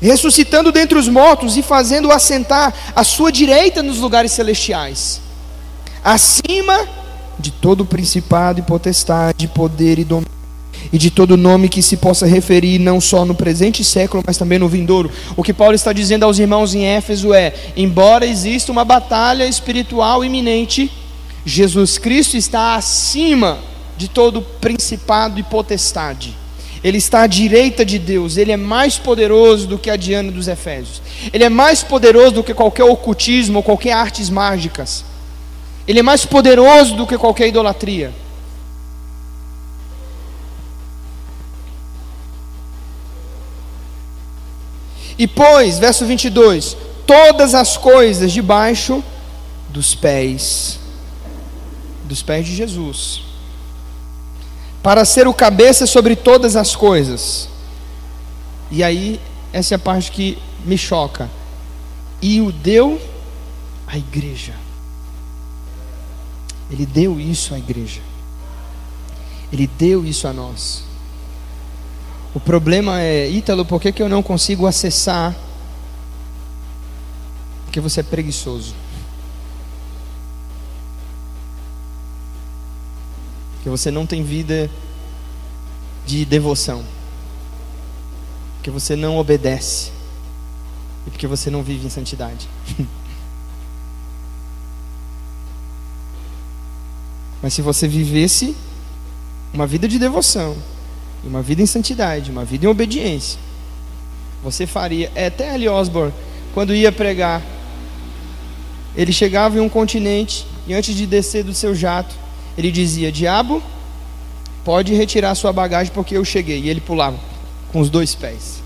ressuscitando dentre os mortos e fazendo-o assentar à sua direita nos lugares celestiais, acima de todo principado e potestade, poder e domínio e de todo nome que se possa referir, não só no presente século, mas também no vindouro. O que Paulo está dizendo aos irmãos em Éfeso é: embora exista uma batalha espiritual iminente, Jesus Cristo está acima de todo principado e potestade. Ele está à direita de Deus, ele é mais poderoso do que a Diana dos Efésios. Ele é mais poderoso do que qualquer ocultismo ou qualquer artes mágicas. Ele é mais poderoso do que qualquer idolatria. E pôs, verso 22, todas as coisas debaixo dos pés, dos pés de Jesus, para ser o cabeça sobre todas as coisas. E aí, essa é a parte que me choca. E o deu à igreja. Ele deu isso à igreja. Ele deu isso a nós. O problema é, Ítalo, por que, que eu não consigo acessar? Porque você é preguiçoso. Porque você não tem vida de devoção. Porque você não obedece. E porque você não vive em santidade. Mas se você vivesse uma vida de devoção, uma vida em santidade, uma vida em obediência, você faria. É, até Ali Osborne, quando ia pregar, ele chegava em um continente e antes de descer do seu jato, ele dizia: Diabo, pode retirar sua bagagem porque eu cheguei. E ele pulava com os dois pés.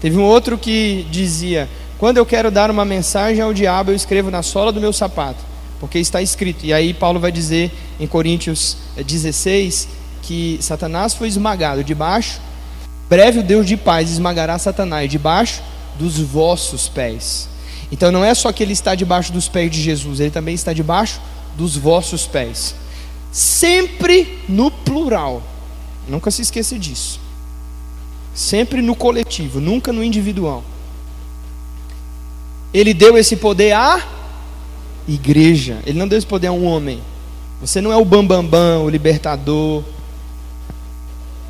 Teve um outro que dizia: Quando eu quero dar uma mensagem ao diabo, eu escrevo na sola do meu sapato porque está escrito. E aí Paulo vai dizer em Coríntios 16 que Satanás foi esmagado debaixo, breve o Deus de paz esmagará Satanás debaixo dos vossos pés. Então não é só que ele está debaixo dos pés de Jesus, ele também está debaixo dos vossos pés. Sempre no plural. Nunca se esqueça disso. Sempre no coletivo, nunca no individual. Ele deu esse poder a igreja. Ele não deu esse poder a um homem. Você não é o bambambam, bam, bam, o libertador,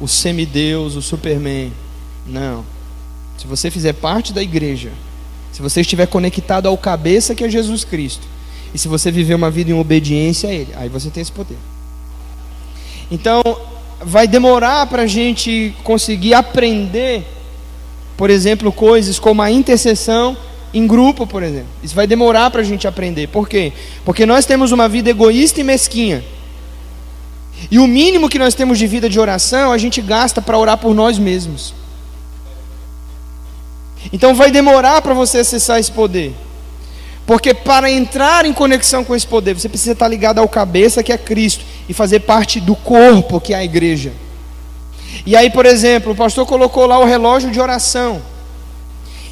o semideus, o superman. Não. Se você fizer parte da igreja, se você estiver conectado ao cabeça que é Jesus Cristo, e se você viver uma vida em obediência a Ele, aí você tem esse poder. Então, vai demorar para a gente conseguir aprender por exemplo, coisas como a intercessão em grupo, por exemplo. Isso vai demorar para a gente aprender. Por quê? Porque nós temos uma vida egoísta e mesquinha. E o mínimo que nós temos de vida de oração, a gente gasta para orar por nós mesmos. Então vai demorar para você acessar esse poder. Porque para entrar em conexão com esse poder, você precisa estar ligado ao cabeça, que é Cristo, e fazer parte do corpo, que é a igreja. E aí, por exemplo, o pastor colocou lá o relógio de oração.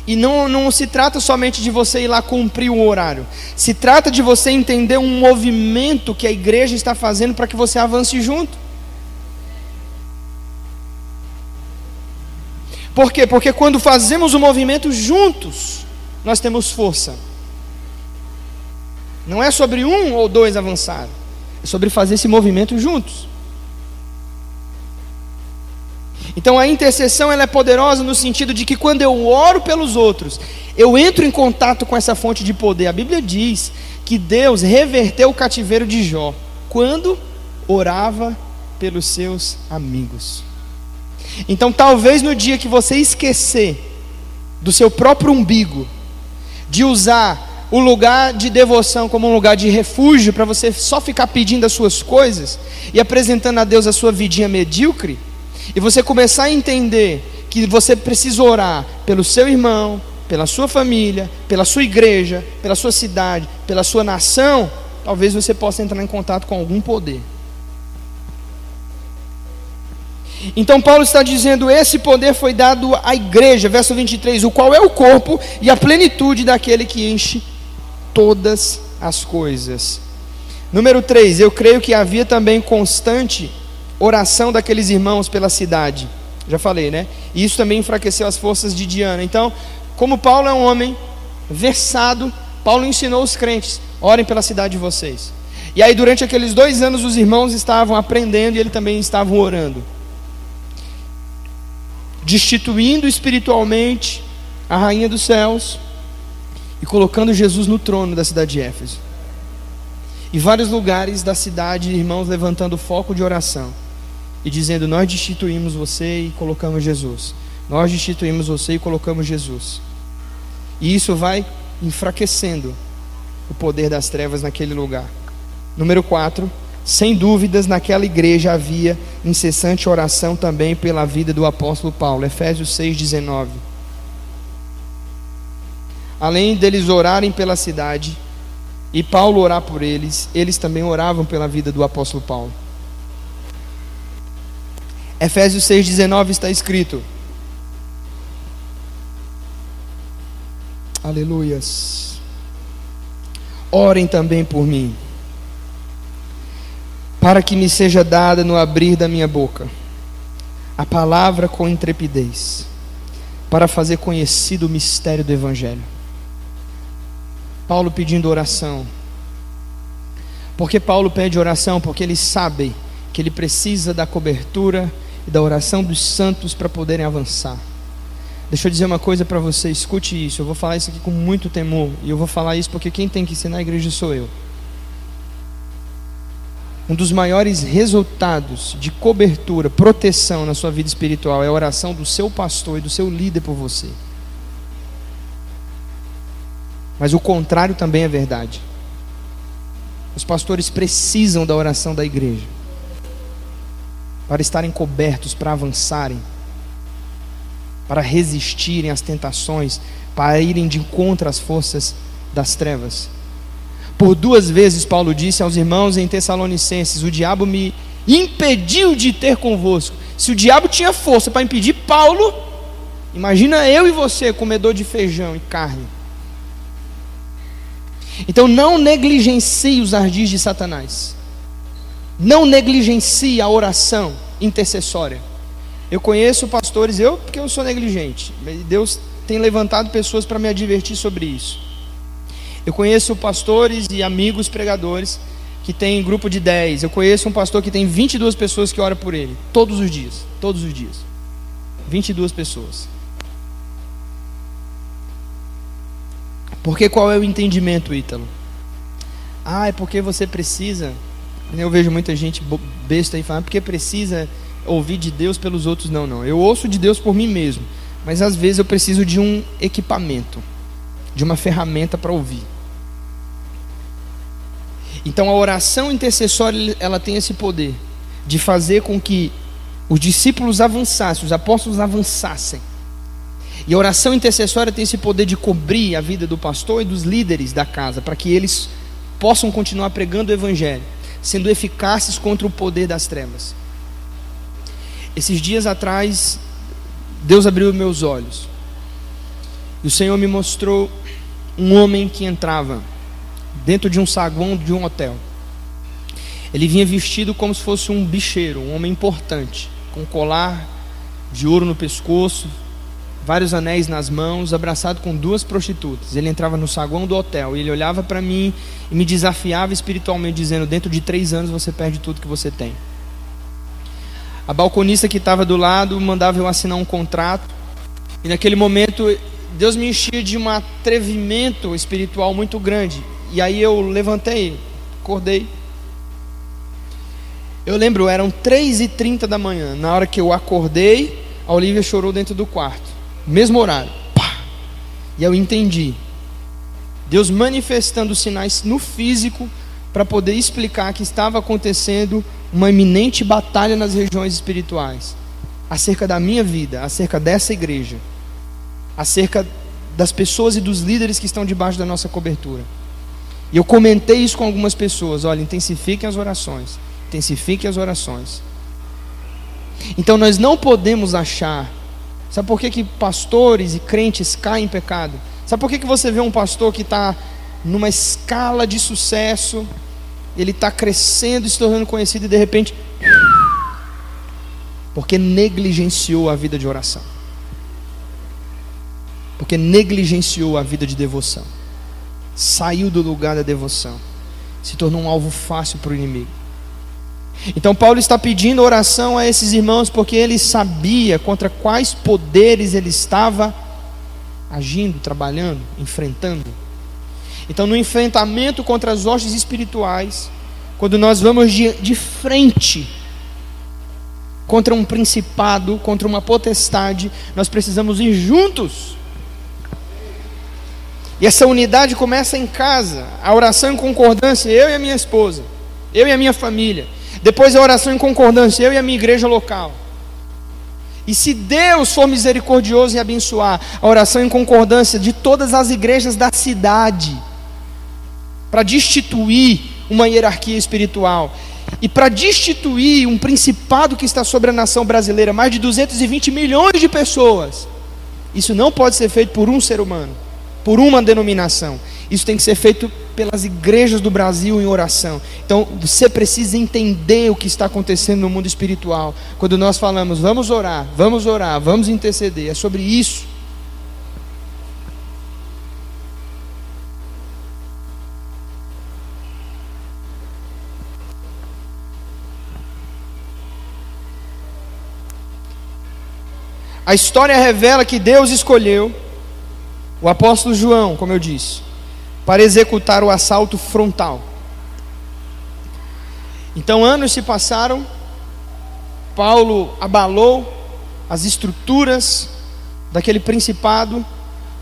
E não, não se trata somente de você ir lá cumprir o horário. Se trata de você entender um movimento que a igreja está fazendo para que você avance junto. Por quê? Porque quando fazemos o movimento juntos, nós temos força. Não é sobre um ou dois avançar, é sobre fazer esse movimento juntos. Então a intercessão ela é poderosa no sentido de que quando eu oro pelos outros, eu entro em contato com essa fonte de poder. A Bíblia diz que Deus reverteu o cativeiro de Jó quando orava pelos seus amigos. Então talvez no dia que você esquecer do seu próprio umbigo, de usar o lugar de devoção como um lugar de refúgio para você só ficar pedindo as suas coisas e apresentando a Deus a sua vidinha medíocre, e você começar a entender que você precisa orar pelo seu irmão, pela sua família, pela sua igreja, pela sua cidade, pela sua nação, talvez você possa entrar em contato com algum poder. Então Paulo está dizendo: esse poder foi dado à igreja, verso 23, o qual é o corpo e a plenitude daquele que enche todas as coisas. Número 3, eu creio que havia também constante oração daqueles irmãos pela cidade. Já falei, né? E isso também enfraqueceu as forças de Diana. Então, como Paulo é um homem versado, Paulo ensinou os crentes: orem pela cidade de vocês. E aí, durante aqueles dois anos, os irmãos estavam aprendendo e ele também estavam orando, destituindo espiritualmente a rainha dos céus e colocando Jesus no trono da cidade de Éfeso. E vários lugares da cidade, irmãos levantando foco de oração e dizendo: Nós destituímos você e colocamos Jesus. Nós destituímos você e colocamos Jesus. E isso vai enfraquecendo o poder das trevas naquele lugar. Número 4. Sem dúvidas, naquela igreja havia incessante oração também pela vida do apóstolo Paulo. Efésios 6,19. Além deles orarem pela cidade e Paulo orar por eles, eles também oravam pela vida do apóstolo Paulo. Efésios 6,19 está escrito: Aleluias. Orem também por mim, para que me seja dada no abrir da minha boca a palavra com intrepidez, para fazer conhecido o mistério do Evangelho. Paulo pedindo oração. Por que Paulo pede oração? Porque ele sabe que ele precisa da cobertura e da oração dos santos para poderem avançar. Deixa eu dizer uma coisa para você, escute isso. Eu vou falar isso aqui com muito temor. E eu vou falar isso porque quem tem que ensinar a igreja sou eu. Um dos maiores resultados de cobertura, proteção na sua vida espiritual é a oração do seu pastor e do seu líder por você. Mas o contrário também é verdade. Os pastores precisam da oração da igreja para estarem cobertos, para avançarem, para resistirem às tentações, para irem de encontro às forças das trevas. Por duas vezes Paulo disse aos irmãos em Tessalonicenses: O diabo me impediu de ter convosco. Se o diabo tinha força para impedir Paulo, imagina eu e você, comedor de feijão e carne. Então não negligencie os ardis de Satanás. Não negligencie a oração intercessória. Eu conheço pastores, eu porque eu sou negligente. Deus tem levantado pessoas para me advertir sobre isso. Eu conheço pastores e amigos pregadores que têm grupo de 10. Eu conheço um pastor que tem 22 pessoas que oram por ele, todos os dias. Todos os dias. 22 pessoas. Porque qual é o entendimento, Ítalo? Ah, é porque você precisa eu vejo muita gente besta aí falando, porque precisa ouvir de Deus pelos outros. Não, não. Eu ouço de Deus por mim mesmo. mas às vezes eu preciso de um equipamento, de uma ferramenta para ouvir. Então a oração intercessória ela tem esse poder de fazer com que os discípulos avançassem, os apóstolos avançassem. E a oração intercessória tem esse poder de cobrir a vida do pastor e dos líderes da casa, para que eles possam continuar pregando o evangelho, sendo eficazes contra o poder das trevas. Esses dias atrás, Deus abriu meus olhos. E o Senhor me mostrou um homem que entrava dentro de um saguão de um hotel. Ele vinha vestido como se fosse um bicheiro, um homem importante, com um colar de ouro no pescoço, vários anéis nas mãos, abraçado com duas prostitutas. Ele entrava no saguão do hotel e ele olhava para mim e me desafiava espiritualmente, dizendo: Dentro de três anos você perde tudo que você tem. A balconista que estava do lado mandava eu assinar um contrato. E naquele momento Deus me enchia de um atrevimento espiritual muito grande. E aí eu levantei, acordei. Eu lembro, eram 3h30 da manhã. Na hora que eu acordei, a Olivia chorou dentro do quarto. Mesmo horário. Pá! E eu entendi. Deus manifestando sinais no físico para poder explicar que estava acontecendo uma iminente batalha nas regiões espirituais acerca da minha vida, acerca dessa igreja, acerca das pessoas e dos líderes que estão debaixo da nossa cobertura. E eu comentei isso com algumas pessoas: olha, intensifiquem as orações, intensifiquem as orações. Então nós não podemos achar, sabe por que, que pastores e crentes caem em pecado? Sabe por que, que você vê um pastor que está numa escala de sucesso, ele está crescendo, se tornando conhecido e de repente. Porque negligenciou a vida de oração. Porque negligenciou a vida de devoção. Saiu do lugar da devoção. Se tornou um alvo fácil para o inimigo. Então, Paulo está pedindo oração a esses irmãos porque ele sabia contra quais poderes ele estava agindo, trabalhando, enfrentando. Então, no enfrentamento contra as hostes espirituais, quando nós vamos de, de frente contra um principado, contra uma potestade, nós precisamos ir juntos. E essa unidade começa em casa, a oração em concordância, eu e a minha esposa, eu e a minha família. Depois a oração em concordância, eu e a minha igreja local. E se Deus for misericordioso e abençoar a oração em concordância de todas as igrejas da cidade, para destituir uma hierarquia espiritual e para destituir um principado que está sobre a nação brasileira, mais de 220 milhões de pessoas. Isso não pode ser feito por um ser humano, por uma denominação. Isso tem que ser feito pelas igrejas do Brasil em oração. Então, você precisa entender o que está acontecendo no mundo espiritual. Quando nós falamos, vamos orar, vamos orar, vamos interceder, é sobre isso. A história revela que Deus escolheu o apóstolo João, como eu disse, para executar o assalto frontal. Então, anos se passaram, Paulo abalou as estruturas daquele principado,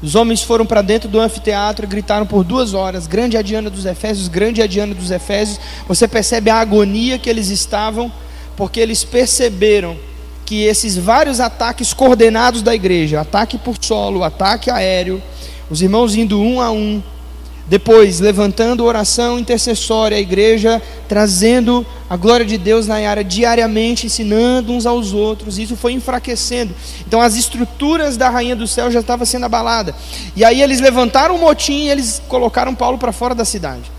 os homens foram para dentro do anfiteatro e gritaram por duas horas: Grande é a Diana dos Efésios, grande é a Diana dos Efésios. Você percebe a agonia que eles estavam, porque eles perceberam que esses vários ataques coordenados da igreja, ataque por solo, ataque aéreo, os irmãos indo um a um, depois levantando oração intercessória, a igreja trazendo a glória de Deus na área diariamente, ensinando uns aos outros, isso foi enfraquecendo. Então as estruturas da rainha do céu já estavam sendo abaladas. E aí eles levantaram o motim e eles colocaram Paulo para fora da cidade.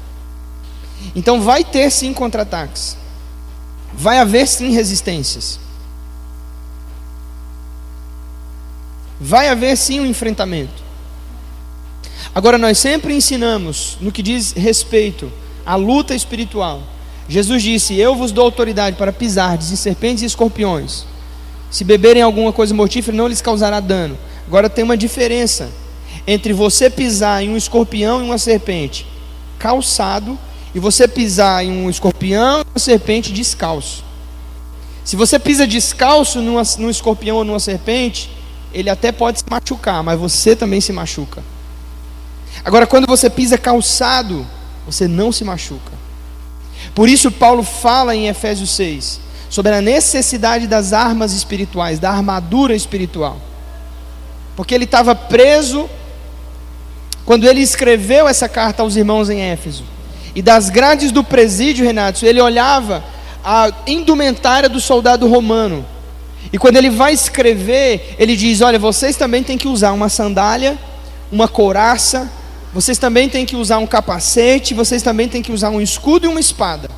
Então vai ter sim contra-ataques. Vai haver sim resistências. Vai haver sim um enfrentamento. Agora, nós sempre ensinamos, no que diz respeito à luta espiritual. Jesus disse: Eu vos dou autoridade para pisar em serpentes e escorpiões. Se beberem alguma coisa mortífera, não lhes causará dano. Agora, tem uma diferença entre você pisar em um escorpião e uma serpente calçado e você pisar em um escorpião e uma serpente descalço. Se você pisa descalço num escorpião ou numa serpente, ele até pode se machucar, mas você também se machuca. Agora, quando você pisa calçado, você não se machuca. Por isso, Paulo fala em Efésios 6 sobre a necessidade das armas espirituais, da armadura espiritual. Porque ele estava preso quando ele escreveu essa carta aos irmãos em Éfeso. E das grades do presídio, Renato, ele olhava a indumentária do soldado romano. E quando ele vai escrever, ele diz: Olha, vocês também têm que usar uma sandália, uma couraça, vocês também têm que usar um capacete, vocês também têm que usar um escudo e uma espada.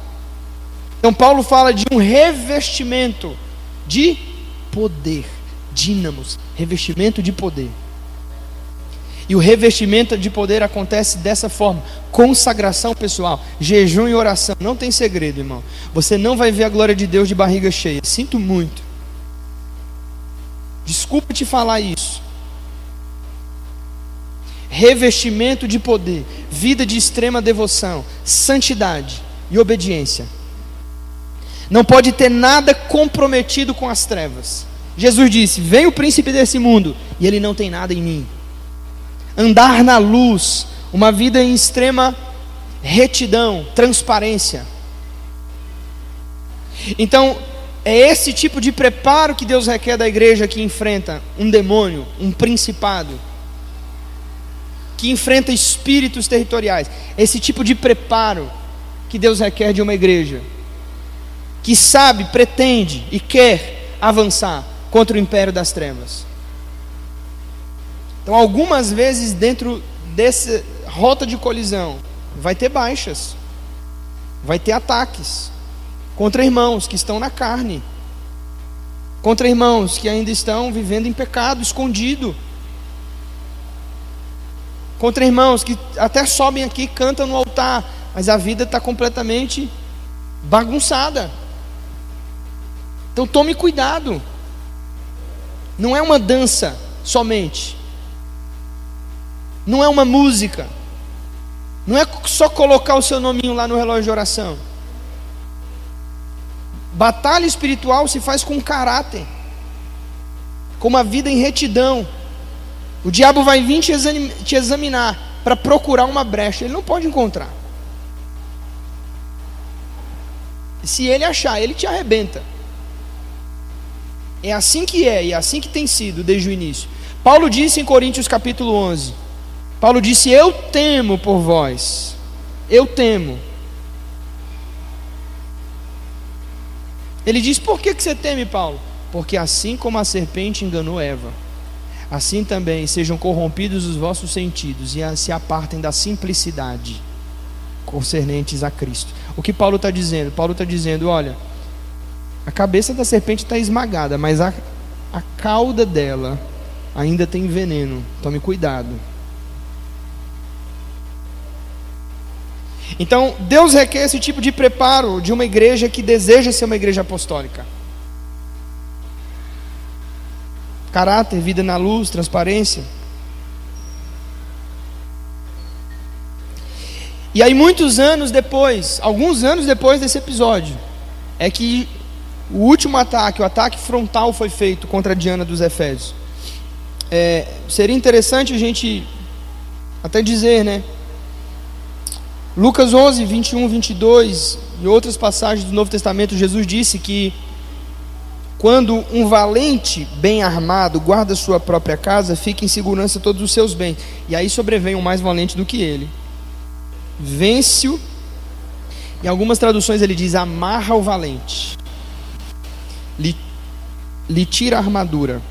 Então, Paulo fala de um revestimento de poder, dínamos, revestimento de poder. E o revestimento de poder acontece dessa forma: consagração pessoal, jejum e oração. Não tem segredo, irmão. Você não vai ver a glória de Deus de barriga cheia. Sinto muito. Desculpa te falar isso. Revestimento de poder, vida de extrema devoção, santidade e obediência. Não pode ter nada comprometido com as trevas. Jesus disse: Vem o príncipe desse mundo, e ele não tem nada em mim andar na luz, uma vida em extrema retidão, transparência. Então, é esse tipo de preparo que Deus requer da igreja que enfrenta um demônio, um principado, que enfrenta espíritos territoriais. Esse tipo de preparo que Deus requer de uma igreja que sabe, pretende e quer avançar contra o império das trevas. Então, algumas vezes dentro dessa rota de colisão, vai ter baixas, vai ter ataques contra irmãos que estão na carne, contra irmãos que ainda estão vivendo em pecado, escondido, contra irmãos que até sobem aqui, cantam no altar, mas a vida está completamente bagunçada. Então tome cuidado. Não é uma dança somente não é uma música, não é só colocar o seu nominho lá no relógio de oração. Batalha espiritual se faz com caráter, com uma vida em retidão. O diabo vai vir te examinar para procurar uma brecha, ele não pode encontrar. Se ele achar, ele te arrebenta. É assim que é, e é assim que tem sido desde o início. Paulo disse em Coríntios capítulo 11: Paulo disse: Eu temo por vós, eu temo. Ele diz: Por que, que você teme, Paulo? Porque assim como a serpente enganou Eva, assim também sejam corrompidos os vossos sentidos e se apartem da simplicidade concernentes a Cristo. O que Paulo está dizendo? Paulo está dizendo: olha, a cabeça da serpente está esmagada, mas a, a cauda dela ainda tem veneno. Tome cuidado. Então, Deus requer esse tipo de preparo de uma igreja que deseja ser uma igreja apostólica. Caráter, vida na luz, transparência. E aí, muitos anos depois, alguns anos depois desse episódio, é que o último ataque, o ataque frontal, foi feito contra a Diana dos Efésios. É, seria interessante a gente até dizer, né? Lucas 11, 21, 22 e outras passagens do Novo Testamento, Jesus disse que quando um valente bem armado guarda sua própria casa, fica em segurança todos os seus bens. E aí sobrevém um mais valente do que ele. Vence-o. Em algumas traduções ele diz: amarra o valente, lhe, lhe tira a armadura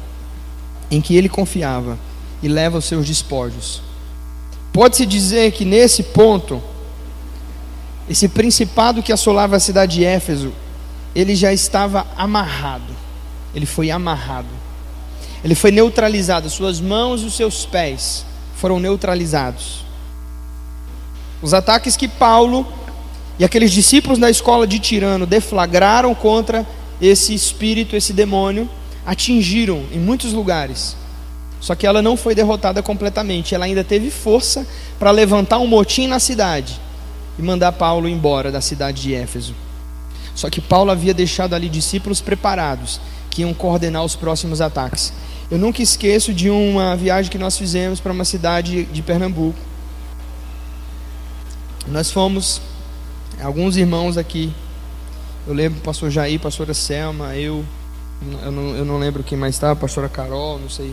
em que ele confiava e leva os seus despojos. Pode-se dizer que nesse ponto esse principado que assolava a cidade de Éfeso, ele já estava amarrado. Ele foi amarrado. Ele foi neutralizado. Suas mãos e os seus pés foram neutralizados. Os ataques que Paulo e aqueles discípulos da escola de Tirano deflagraram contra esse espírito, esse demônio, atingiram em muitos lugares. Só que ela não foi derrotada completamente. Ela ainda teve força para levantar um motim na cidade e mandar Paulo embora da cidade de Éfeso. Só que Paulo havia deixado ali discípulos preparados que iam coordenar os próximos ataques. Eu nunca esqueço de uma viagem que nós fizemos para uma cidade de Pernambuco. Nós fomos, alguns irmãos aqui, eu lembro, pastor Jair, pastora Selma, eu, eu não, eu não lembro quem mais estava, pastora Carol, não sei,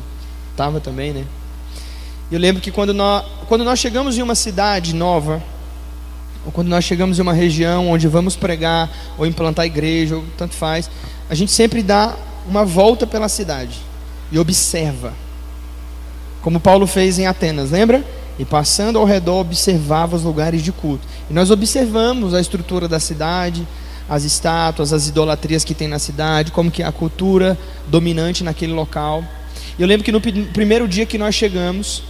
estava também, né? Eu lembro que quando nós, quando nós chegamos em uma cidade nova, ou quando nós chegamos em uma região onde vamos pregar, ou implantar igreja, ou tanto faz, a gente sempre dá uma volta pela cidade e observa. Como Paulo fez em Atenas, lembra? E passando ao redor observava os lugares de culto. E nós observamos a estrutura da cidade, as estátuas, as idolatrias que tem na cidade, como que é a cultura dominante naquele local. Eu lembro que no primeiro dia que nós chegamos,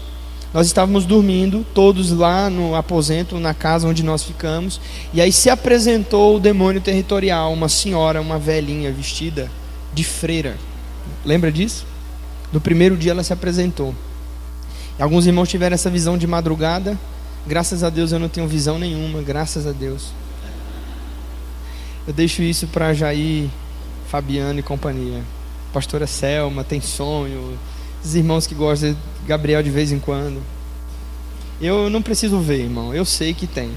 nós estávamos dormindo, todos lá no aposento, na casa onde nós ficamos, e aí se apresentou o demônio territorial, uma senhora, uma velhinha vestida de freira. Lembra disso? No primeiro dia ela se apresentou. E alguns irmãos tiveram essa visão de madrugada. Graças a Deus eu não tenho visão nenhuma, graças a Deus. Eu deixo isso para Jair, Fabiano e companhia. Pastora Selma tem sonho. Os irmãos que gostam Gabriel de vez em quando. Eu não preciso ver, irmão. Eu sei que tem.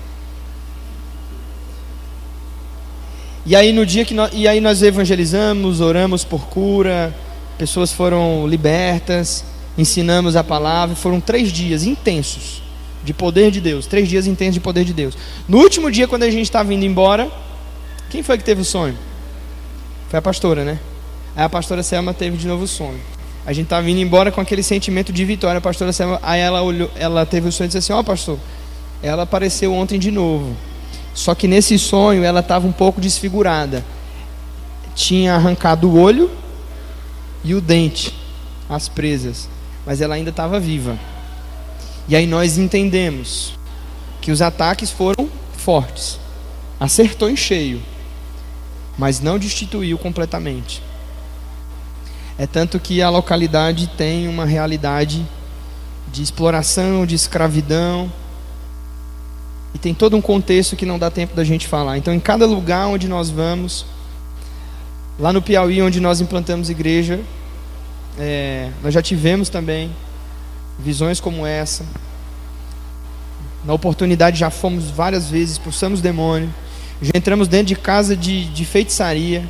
E aí no dia que nós, e aí nós evangelizamos, oramos por cura, pessoas foram libertas, ensinamos a palavra. Foram três dias intensos de poder de Deus. Três dias intensos de poder de Deus. No último dia, quando a gente estava indo embora, quem foi que teve o sonho? Foi a pastora, né? Aí a pastora Selma teve de novo o sonho. A gente estava indo embora com aquele sentimento de vitória. A pastora Selma, aí ela olhou, ela teve o sonho e disse assim: Ó, oh, pastor, ela apareceu ontem de novo. Só que nesse sonho ela estava um pouco desfigurada. Tinha arrancado o olho e o dente, as presas, mas ela ainda estava viva. E aí nós entendemos que os ataques foram fortes. Acertou em cheio, mas não destituiu completamente. É tanto que a localidade tem uma realidade de exploração, de escravidão, e tem todo um contexto que não dá tempo da gente falar. Então, em cada lugar onde nós vamos, Lá no Piauí, onde nós implantamos igreja, é, nós já tivemos também visões como essa. Na oportunidade já fomos várias vezes, expulsamos demônio. Já entramos dentro de casa de, de feitiçaria.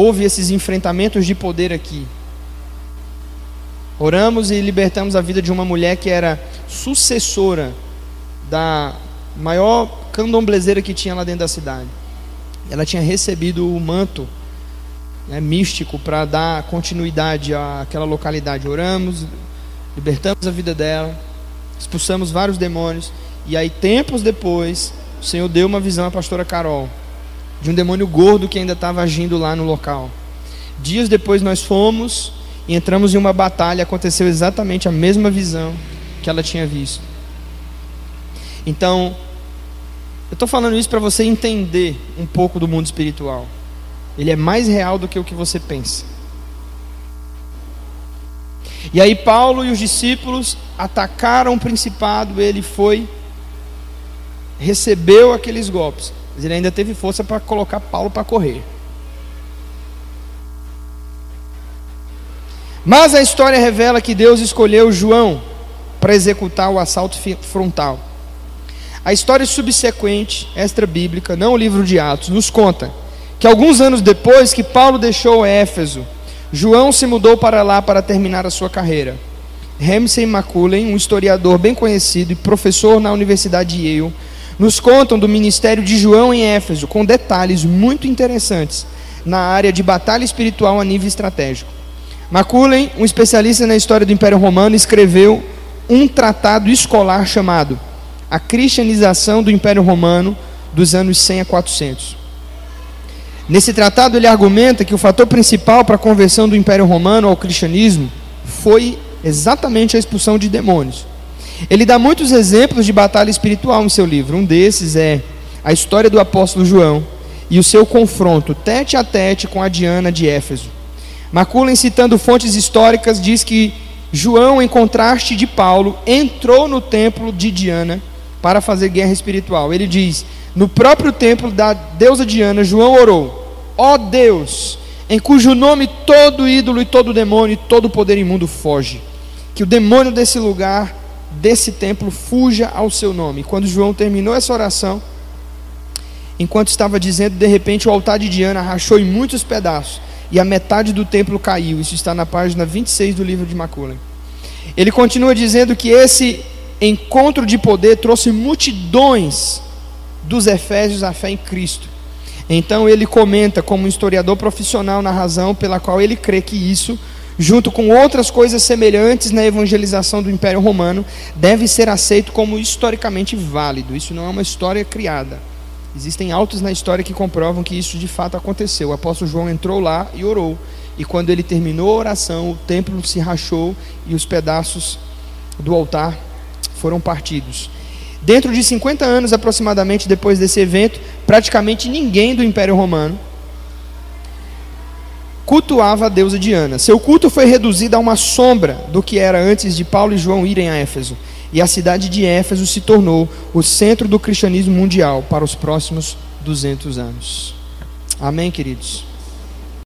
Houve esses enfrentamentos de poder aqui. Oramos e libertamos a vida de uma mulher que era sucessora da maior candomblezeira que tinha lá dentro da cidade ela tinha recebido o manto né, místico para dar continuidade àquela localidade. Oramos, libertamos a vida dela, expulsamos vários demônios, e aí, tempos depois, o Senhor deu uma visão à pastora Carol, de um demônio gordo que ainda estava agindo lá no local. Dias depois, nós fomos e entramos em uma batalha, aconteceu exatamente a mesma visão que ela tinha visto. Então, eu estou falando isso para você entender um pouco do mundo espiritual. Ele é mais real do que o que você pensa. E aí Paulo e os discípulos atacaram o principado, ele foi recebeu aqueles golpes, mas ele ainda teve força para colocar Paulo para correr. Mas a história revela que Deus escolheu João para executar o assalto frontal. A história subsequente, extra-bíblica, não o livro de Atos, nos conta que alguns anos depois que Paulo deixou Éfeso, João se mudou para lá para terminar a sua carreira. Ramsey McCullen, um historiador bem conhecido e professor na Universidade de Yale, nos contam do ministério de João em Éfeso, com detalhes muito interessantes na área de batalha espiritual a nível estratégico. McCullen, um especialista na história do Império Romano, escreveu um tratado escolar chamado a cristianização do Império Romano dos anos 100 a 400. Nesse tratado, ele argumenta que o fator principal para a conversão do Império Romano ao cristianismo foi exatamente a expulsão de demônios. Ele dá muitos exemplos de batalha espiritual em seu livro. Um desses é a história do apóstolo João e o seu confronto tete a tete com a Diana de Éfeso. Maculen, citando fontes históricas, diz que João, em contraste de Paulo, entrou no templo de Diana para fazer guerra espiritual. Ele diz: No próprio templo da deusa Diana, João orou: Ó oh Deus, em cujo nome todo ídolo e todo demônio e todo poder imundo foge. Que o demônio desse lugar, desse templo, fuja ao seu nome. Quando João terminou essa oração, enquanto estava dizendo, de repente o altar de Diana rachou em muitos pedaços e a metade do templo caiu. Isso está na página 26 do livro de Macaulay. Ele continua dizendo que esse encontro de poder trouxe multidões dos Efésios à fé em Cristo. Então ele comenta, como historiador profissional, na razão pela qual ele crê que isso, junto com outras coisas semelhantes na evangelização do Império Romano, deve ser aceito como historicamente válido. Isso não é uma história criada. Existem autos na história que comprovam que isso de fato aconteceu. O apóstolo João entrou lá e orou. E quando ele terminou a oração, o templo se rachou e os pedaços do altar foram partidos. Dentro de 50 anos aproximadamente depois desse evento, praticamente ninguém do Império Romano cultuava a deusa Diana. Seu culto foi reduzido a uma sombra do que era antes de Paulo e João irem a Éfeso. E a cidade de Éfeso se tornou o centro do cristianismo mundial para os próximos 200 anos. Amém, queridos?